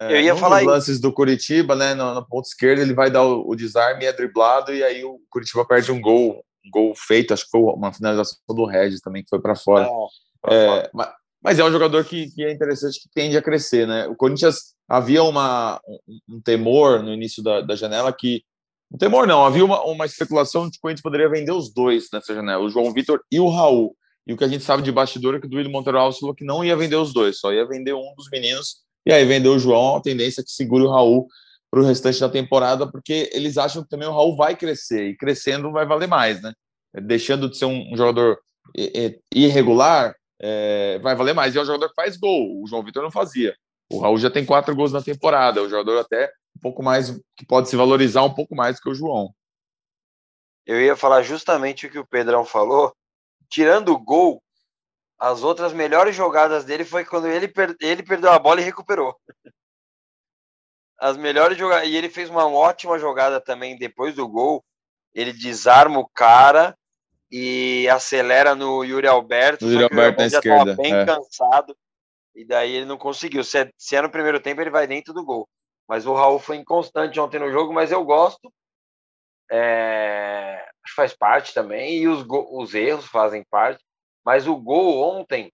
É, Eu ia um falar dos lances do Curitiba, né? No, no ponto esquerdo, ele vai dar o, o desarme e é driblado, e aí o Curitiba perde um gol, um gol feito, acho que foi uma finalização do Regis também, que foi para fora. É, mas, mas é um jogador que, que é interessante, que tende a crescer, né? O Corinthians havia uma, um, um temor no início da, da, janela que. Um temor não, havia uma, uma especulação de que o Corinthians poderia vender os dois nessa janela, o João Vitor e o Raul. E o que a gente sabe de bastidor é que o Duílio Monteiro Alves falou que não ia vender os dois, só ia vender um dos meninos. E aí vendeu o João, a tendência é que segure o Raul para o restante da temporada, porque eles acham que também o Raul vai crescer, e crescendo vai valer mais, né? deixando de ser um, jogador irregular, é, vai valer mais. E é um jogador que faz gol. O João Vitor não fazia. O Raul já tem quatro gols na temporada. É um jogador até um pouco mais que pode se valorizar um pouco mais que o João. Eu ia falar justamente o que o Pedrão falou. Tirando o gol, as outras melhores jogadas dele foi quando ele, per ele perdeu a bola e recuperou. As melhores jogadas. E ele fez uma ótima jogada também depois do gol. Ele desarma o cara e acelera no Yuri Alberto. O Yuri Alberto na esquerda. bem é. cansado. E daí ele não conseguiu. Se é, se é no primeiro tempo, ele vai dentro do gol. Mas o Raul foi inconstante ontem no jogo, mas eu gosto. É, acho que faz parte também. E os, os erros fazem parte. Mas o gol ontem,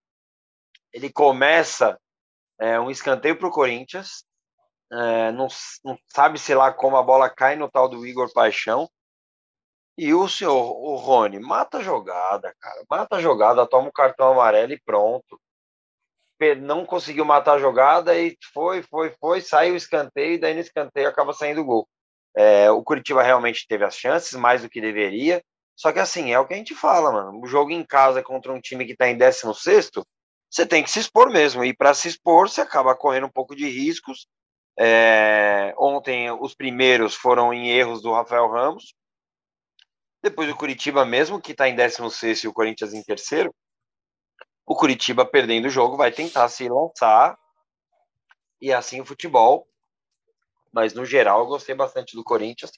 ele começa é, um escanteio para o Corinthians. É, não, não sabe se lá como a bola cai no tal do Igor Paixão. E o senhor, o Rony, mata a jogada, cara. Mata a jogada, toma o cartão amarelo e pronto. Não conseguiu matar a jogada e foi, foi, foi, saiu o escanteio, e daí no escanteio acaba saindo o gol. É, o Curitiba realmente teve as chances, mais do que deveria. Só que assim, é o que a gente fala, mano. O jogo em casa contra um time que tá em 16, você tem que se expor mesmo. E para se expor, você acaba correndo um pouco de riscos. É... Ontem, os primeiros foram em erros do Rafael Ramos. Depois, o Curitiba, mesmo que está em 16 e o Corinthians em terceiro, o Curitiba perdendo o jogo vai tentar se lançar. E assim o futebol. Mas no geral, eu gostei bastante do Corinthians.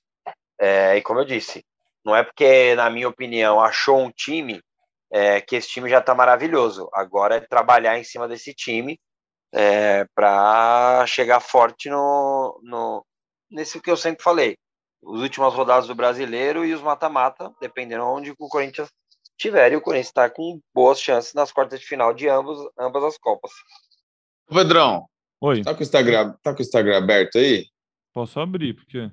É... e como eu disse, não é porque, na minha opinião, achou um time é, que esse time já está maravilhoso. Agora é trabalhar em cima desse time é, para chegar forte no, no nesse que eu sempre falei. As últimas rodadas do brasileiro e os mata-mata, dependendo onde o Corinthians tiver. E o Corinthians está com boas chances nas quartas de final de ambos, ambas as Copas. Pedrão, Oi. Tá com o Instagram, tá com o Instagram aberto aí? Posso abrir, porque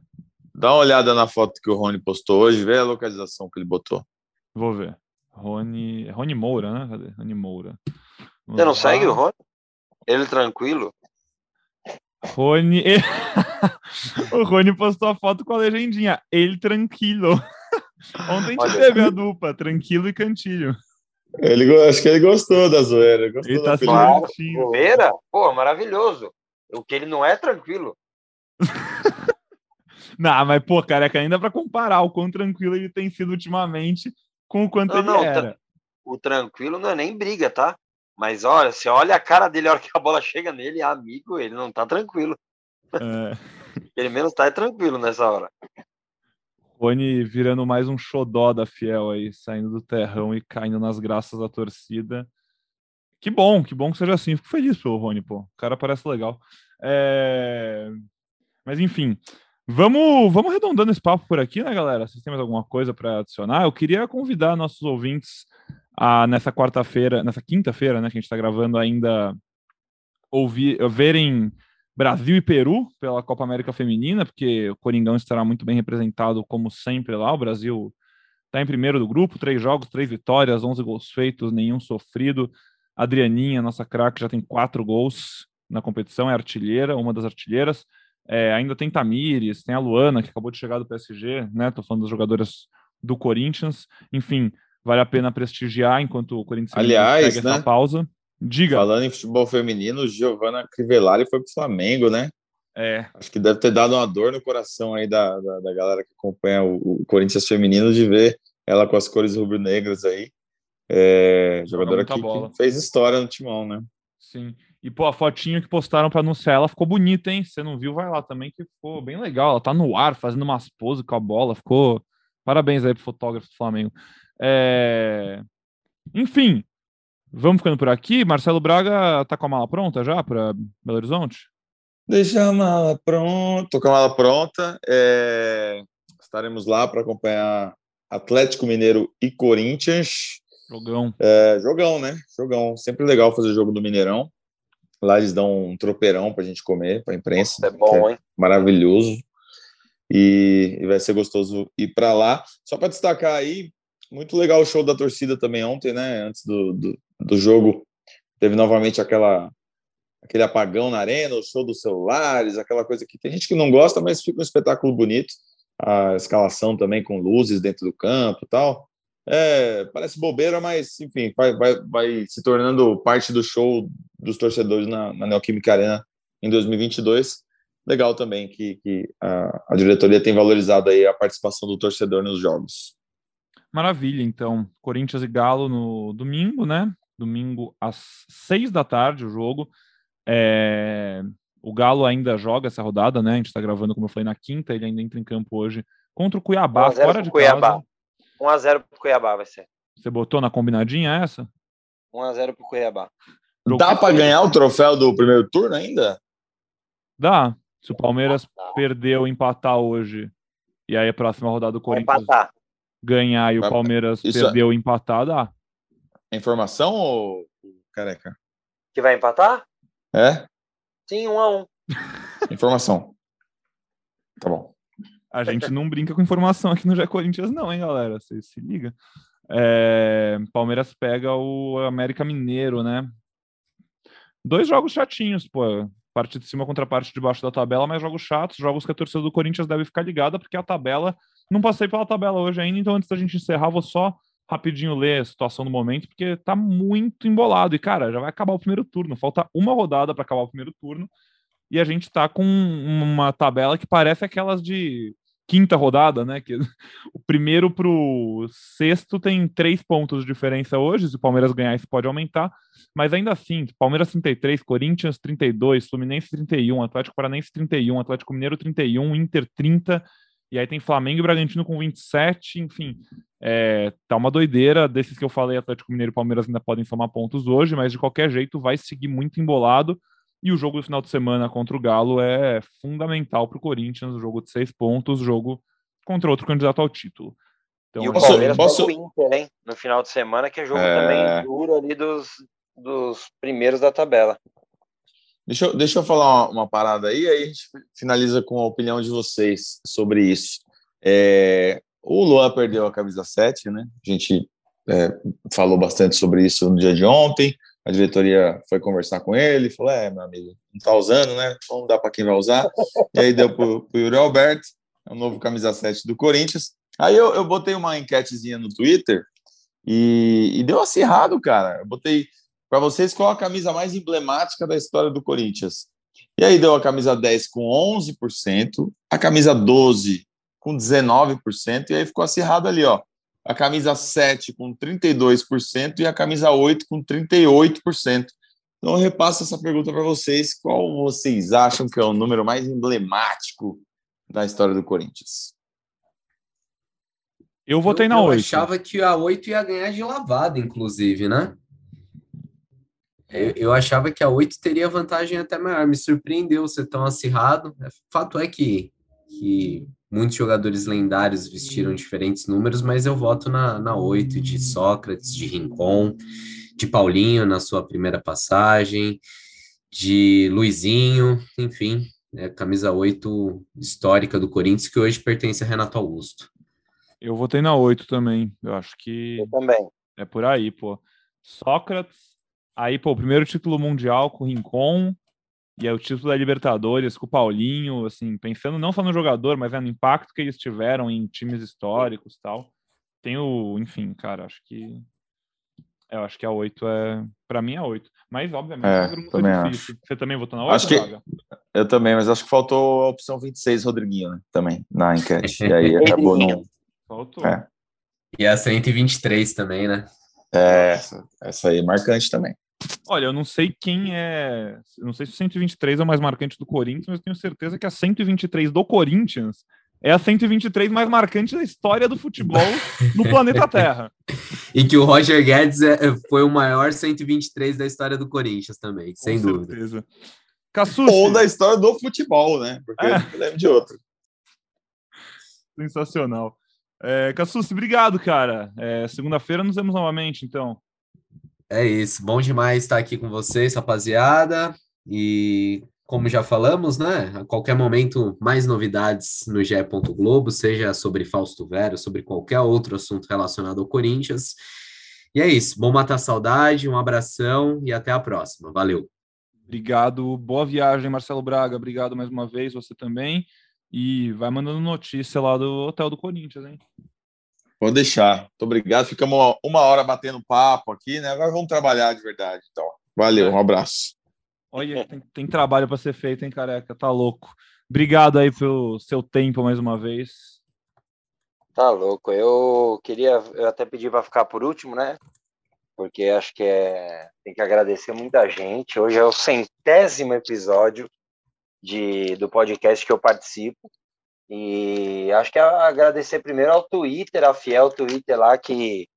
Dá uma olhada na foto que o Rony postou hoje, vê a localização que ele botou. Vou ver. Rony. Rony Moura, né? Cadê? Rony Moura. Vamos Você não lá. segue o Rony? Ele tranquilo? Rony. o Rony postou a foto com a legendinha. Ele tranquilo. Ontem a gente teve a dupla, tranquilo e cantilho. Ele, acho que ele gostou da zoeira. Gostou ele tá claro, zoeira? Pô, maravilhoso. O que ele não é tranquilo. Não, mas, pô, careca, ainda para comparar o quão tranquilo ele tem sido ultimamente com o quanto não, ele não, era. O tranquilo não é nem briga, tá? Mas olha, você olha a cara dele a hora que a bola chega nele, amigo, ele não tá tranquilo. É. menos tá tranquilo nessa hora. Rony virando mais um xodó da Fiel aí, saindo do terrão e caindo nas graças da torcida. Que bom, que bom que seja assim. Fico feliz pelo Rony, pô. O cara parece legal. É... Mas enfim, Vamos, vamos arredondando esse papo por aqui, né, galera? Vocês têm mais alguma coisa para adicionar? Eu queria convidar nossos ouvintes a, nessa quarta-feira, nessa quinta-feira, né, que a gente está gravando ainda, ouvir, verem Brasil e Peru pela Copa América Feminina, porque o Coringão estará muito bem representado, como sempre, lá. O Brasil está em primeiro do grupo, três jogos, três vitórias, 11 gols feitos, nenhum sofrido. Adrianinha, nossa craque, já tem quatro gols na competição, é artilheira, uma das artilheiras. É, ainda tem Tamires, tem a Luana, que acabou de chegar do PSG, né? Tô falando das jogadoras do Corinthians. Enfim, vale a pena prestigiar enquanto o Corinthians Aliás, pega né? essa pausa. Diga. Falando em futebol feminino, Giovanna Crivellari foi pro Flamengo, né? É. Acho que deve ter dado uma dor no coração aí da, da, da galera que acompanha o, o, Corinthians feminino de ver ela com as cores rubro-negras aí. É, jogadora que, que, fez história no timão, né? Sim. E, pô, a fotinha que postaram para anunciar ela ficou bonita, hein? Você não viu, vai lá também, que ficou bem legal. Ela tá no ar, fazendo umas poses com a bola. Ficou. Parabéns aí pro fotógrafo do Flamengo. É... Enfim, vamos ficando por aqui. Marcelo Braga tá com a mala pronta já para Belo Horizonte? Deixa a mala pronta. Tô com a mala pronta. É... Estaremos lá para acompanhar Atlético Mineiro e Corinthians. Jogão. É, jogão, né? Jogão. Sempre legal fazer jogo do Mineirão. Lá eles dão um tropeirão para a gente comer, para a imprensa. É bom, hein? Maravilhoso. E, e, vai ser gostoso ir para lá. Só para destacar aí, muito legal o show da torcida também ontem, né? Antes do, do, do jogo, teve novamente aquela aquele apagão na arena, o show dos celulares, aquela coisa que tem gente que não gosta, mas fica um espetáculo bonito. A escalação também com luzes dentro do campo e tal. É, parece bobeira, mas enfim, vai, vai, vai se tornando parte do show dos torcedores na, na Neoquímica Arena em 2022. Legal também que, que a, a diretoria tem valorizado aí a participação do torcedor nos jogos. Maravilha, então. Corinthians e Galo no domingo, né? Domingo às seis da tarde o jogo. É... O Galo ainda joga essa rodada, né? A gente está gravando, como eu falei, na quinta. Ele ainda entra em campo hoje contra o Cuiabá, fora de Cuiabá. casa. 1x0 pro Cuiabá vai ser. Você botou na combinadinha essa? 1x0 pro Cuiabá. Dá para ganhar o troféu do primeiro turno ainda? Dá. Se o Palmeiras ah, perder ou empatar hoje, e aí a próxima rodada do Corinthians ganhar e o Palmeiras Isso perder é... empatar, dá. Informação ou careca? Que vai empatar? É? Sim, um a um. Informação. Tá bom. A gente não brinca com informação aqui no Jé Corinthians, não, hein, galera? Você se liga. É, Palmeiras pega o América Mineiro, né? Dois jogos chatinhos, pô. Parte de cima contra a parte de baixo da tabela, mas jogos chatos, jogos que a torcida do Corinthians deve ficar ligada, porque a tabela. Não passei pela tabela hoje ainda, então antes da gente encerrar, vou só rapidinho ler a situação do momento, porque tá muito embolado. E, cara, já vai acabar o primeiro turno. Falta uma rodada para acabar o primeiro turno. E a gente tá com uma tabela que parece aquelas de quinta rodada, né? Que o primeiro para o sexto tem três pontos de diferença hoje. Se o Palmeiras ganhar, isso pode aumentar. Mas ainda assim, Palmeiras 33, Corinthians 32, Fluminense 31, Atlético Paranaense 31, Atlético Mineiro 31, Inter 30. E aí tem Flamengo e Bragantino com 27, enfim. É, tá uma doideira. Desses que eu falei, Atlético Mineiro e Palmeiras ainda podem somar pontos hoje, mas de qualquer jeito vai seguir muito embolado. E o jogo do final de semana contra o Galo é fundamental para o Corinthians, o jogo de seis pontos, jogo contra outro candidato ao título. Então, e o Palmeiras posso... o Inter, hein? No final de semana, que é jogo é... também duro ali dos, dos primeiros da tabela. Deixa eu, deixa eu falar uma, uma, parada aí, aí a gente finaliza com a opinião de vocês sobre isso. É, o Luan perdeu a camisa 7, né? A gente é, falou bastante sobre isso no dia de ontem a diretoria foi conversar com ele, falou: É, meu amigo, não tá usando, né? Vamos dar para quem vai usar. E aí deu para o Yuri Alberto, é o novo camisa 7 do Corinthians. Aí eu, eu botei uma enquetezinha no Twitter e, e deu acirrado, cara. Eu botei para vocês qual a camisa mais emblemática da história do Corinthians. E aí deu a camisa 10 com 11%, a camisa 12 com 19%, e aí ficou acirrado ali, ó a camisa 7 com 32% e a camisa 8 com 38%. Então, eu repasso essa pergunta para vocês: qual vocês acham que é o número mais emblemático da história do Corinthians? Eu votei na 8. Eu achava que a 8 ia ganhar de lavada, inclusive, né? Eu, eu achava que a 8 teria vantagem até maior. Me surpreendeu ser tão acirrado. Fato é que, que Muitos jogadores lendários vestiram diferentes números, mas eu voto na, na 8 de Sócrates, de Rincon, de Paulinho na sua primeira passagem, de Luizinho, enfim, é camisa 8 histórica do Corinthians, que hoje pertence a Renato Augusto. Eu votei na 8 também. Eu acho que. Eu também. É por aí, pô. Sócrates, aí, pô, o primeiro título mundial com o Rincon, e é o título da Libertadores com o Paulinho, assim, pensando não só no jogador, mas é no impacto que eles tiveram em times históricos tal. Tem o, enfim, cara, acho que eu acho que a 8 é. Pra mim é 8. Mas, obviamente, é, é também difícil. Acho. Você também votou na 8? Acho que... Eu também, mas acho que faltou a opção 26, Rodriguinho, né? Também, na enquete. E aí acabou no. Faltou. É. E a 123 também, né? É, essa, essa aí é marcante também. Olha, eu não sei quem é. Não sei se o 123 é o mais marcante do Corinthians, mas tenho certeza que a 123 do Corinthians é a 123 mais marcante da história do futebol no planeta Terra. E que o Roger Guedes é, foi o maior 123 da história do Corinthians também, Com sem certeza. dúvida. Cassucci. Ou da história do futebol, né? Porque é. eu lembro de outro. Sensacional. É, Cassucci, obrigado, cara. É, Segunda-feira nos vemos novamente, então. É isso, bom demais estar aqui com vocês, rapaziada. E como já falamos, né? A qualquer momento, mais novidades no GE. Globo, seja sobre Fausto Vero, sobre qualquer outro assunto relacionado ao Corinthians. E é isso, bom matar a saudade, um abração e até a próxima. Valeu. Obrigado, boa viagem, Marcelo Braga. Obrigado mais uma vez, você também. E vai mandando notícia lá do hotel do Corinthians, hein? Pode deixar. Muito obrigado. Ficamos uma, uma hora batendo papo aqui, né? Agora vamos trabalhar de verdade, então. Valeu, um abraço. Olha, tem, tem trabalho para ser feito, hein, careca? Tá louco. Obrigado aí pelo seu tempo mais uma vez. Tá louco. Eu queria, eu até pedi para ficar por último, né? Porque acho que é, tem que agradecer muita gente. Hoje é o centésimo episódio de, do podcast que eu participo. E acho que agradecer primeiro ao Twitter, a fiel Twitter lá que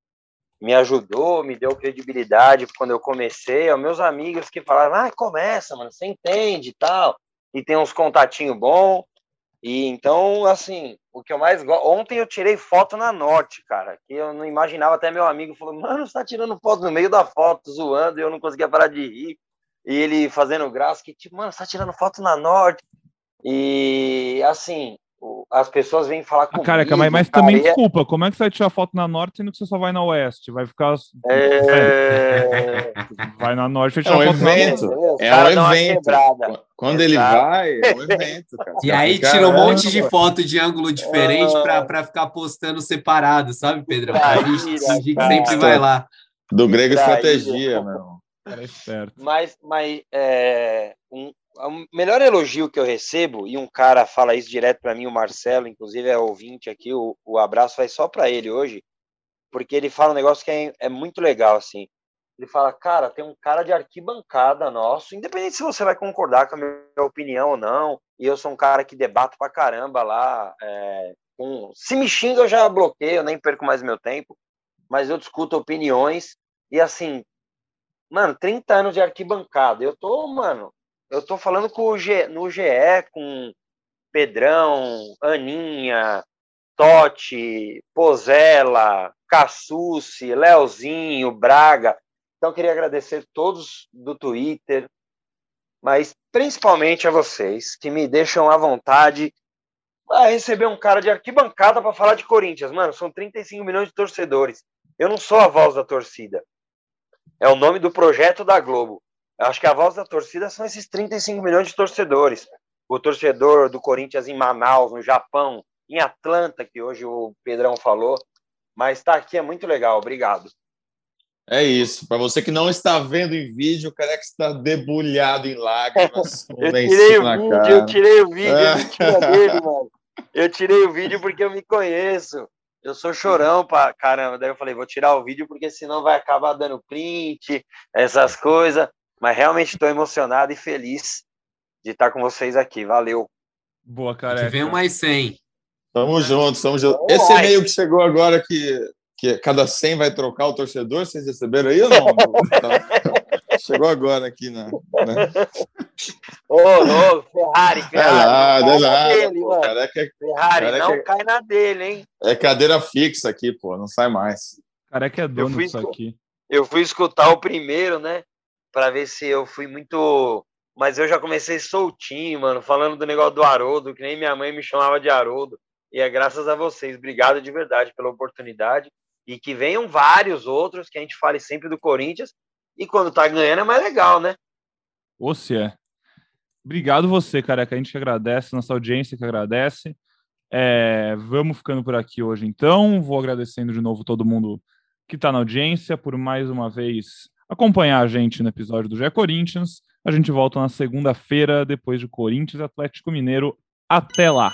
me ajudou, me deu credibilidade quando eu comecei, aos meus amigos que falaram, ah, começa, mano, você entende e tal, e tem uns contatinhos bons, e então, assim, o que eu mais gosto, ontem eu tirei foto na Norte, cara, que eu não imaginava, até meu amigo falou, mano, você tá tirando foto no meio da foto, zoando, e eu não conseguia parar de rir, e ele fazendo graça, que tipo, mano, você tá tirando foto na Norte, e assim, as pessoas vêm falar comigo. Careca, mas, mas também desculpa, como é que você vai tirar foto na norte sendo que você só vai na oeste? Vai ficar. É... Vai na norte e tira é um evento. É um evento. Quando ele vai, é um evento, cara. E aí tira um monte de foto de ângulo diferente para pra ficar postando separado, sabe, Pedro? a gente, sempre vai lá. Do grego estratégia, meu. Cara é Mas, mas é, um, o melhor elogio que eu recebo, e um cara fala isso direto para mim, o Marcelo, inclusive é ouvinte aqui, o, o abraço vai só para ele hoje, porque ele fala um negócio que é, é muito legal, assim. Ele fala, cara, tem um cara de arquibancada nosso, independente se você vai concordar com a minha opinião ou não, e eu sou um cara que debato pra caramba lá, é, com... se me xinga eu já bloqueio, eu nem perco mais meu tempo, mas eu discuto opiniões, e assim, mano, 30 anos de arquibancada, eu tô, mano, eu tô falando com o G, no GE, com Pedrão, Aninha, Totti, Pozella, Cassucci, Leozinho, Braga. Então, queria agradecer todos do Twitter, mas principalmente a vocês, que me deixam à vontade a receber um cara de arquibancada para falar de Corinthians. Mano, são 35 milhões de torcedores. Eu não sou a voz da torcida. É o nome do projeto da Globo. Acho que a voz da torcida são esses 35 milhões de torcedores. O torcedor do Corinthians em Manaus, no Japão, em Atlanta, que hoje o Pedrão falou. Mas estar tá aqui é muito legal. Obrigado. É isso. Para você que não está vendo em vídeo, o careca está debulhado em lágrimas. eu tirei o vídeo, cara. eu tirei o vídeo, eu dele, mano. Eu tirei o vídeo porque eu me conheço. Eu sou chorão pra caramba. Daí eu falei, vou tirar o vídeo porque senão vai acabar dando print, essas coisas. Mas realmente estou emocionado e feliz de estar com vocês aqui. Valeu. Boa, cara. Que venham mais 100. Tamo junto, tamo junto. Esse e-mail que chegou agora que, que cada 100 vai trocar o torcedor, vocês receberam aí ou não? chegou agora aqui na. Né? Ô, ô, Ferrari, Ferrari. É nada, é nada. Dele, pô, cara, é que, Ferrari, cara, não é, cai na dele, hein? É cadeira fixa aqui, pô, não sai mais. Cara, é que é dono disso aqui. Eu fui escutar o primeiro, né? Para ver se eu fui muito. Mas eu já comecei soltinho, mano, falando do negócio do Haroldo, que nem minha mãe me chamava de Haroldo. E é graças a vocês. Obrigado de verdade pela oportunidade. E que venham vários outros, que a gente fale sempre do Corinthians. E quando tá ganhando é mais legal, né? Você é. Obrigado você, que a gente agradece, nossa audiência que agradece. É, vamos ficando por aqui hoje, então. Vou agradecendo de novo todo mundo que está na audiência por mais uma vez acompanhar a gente no episódio do GE Corinthians. A gente volta na segunda-feira, depois de Corinthians Atlético Mineiro. Até lá!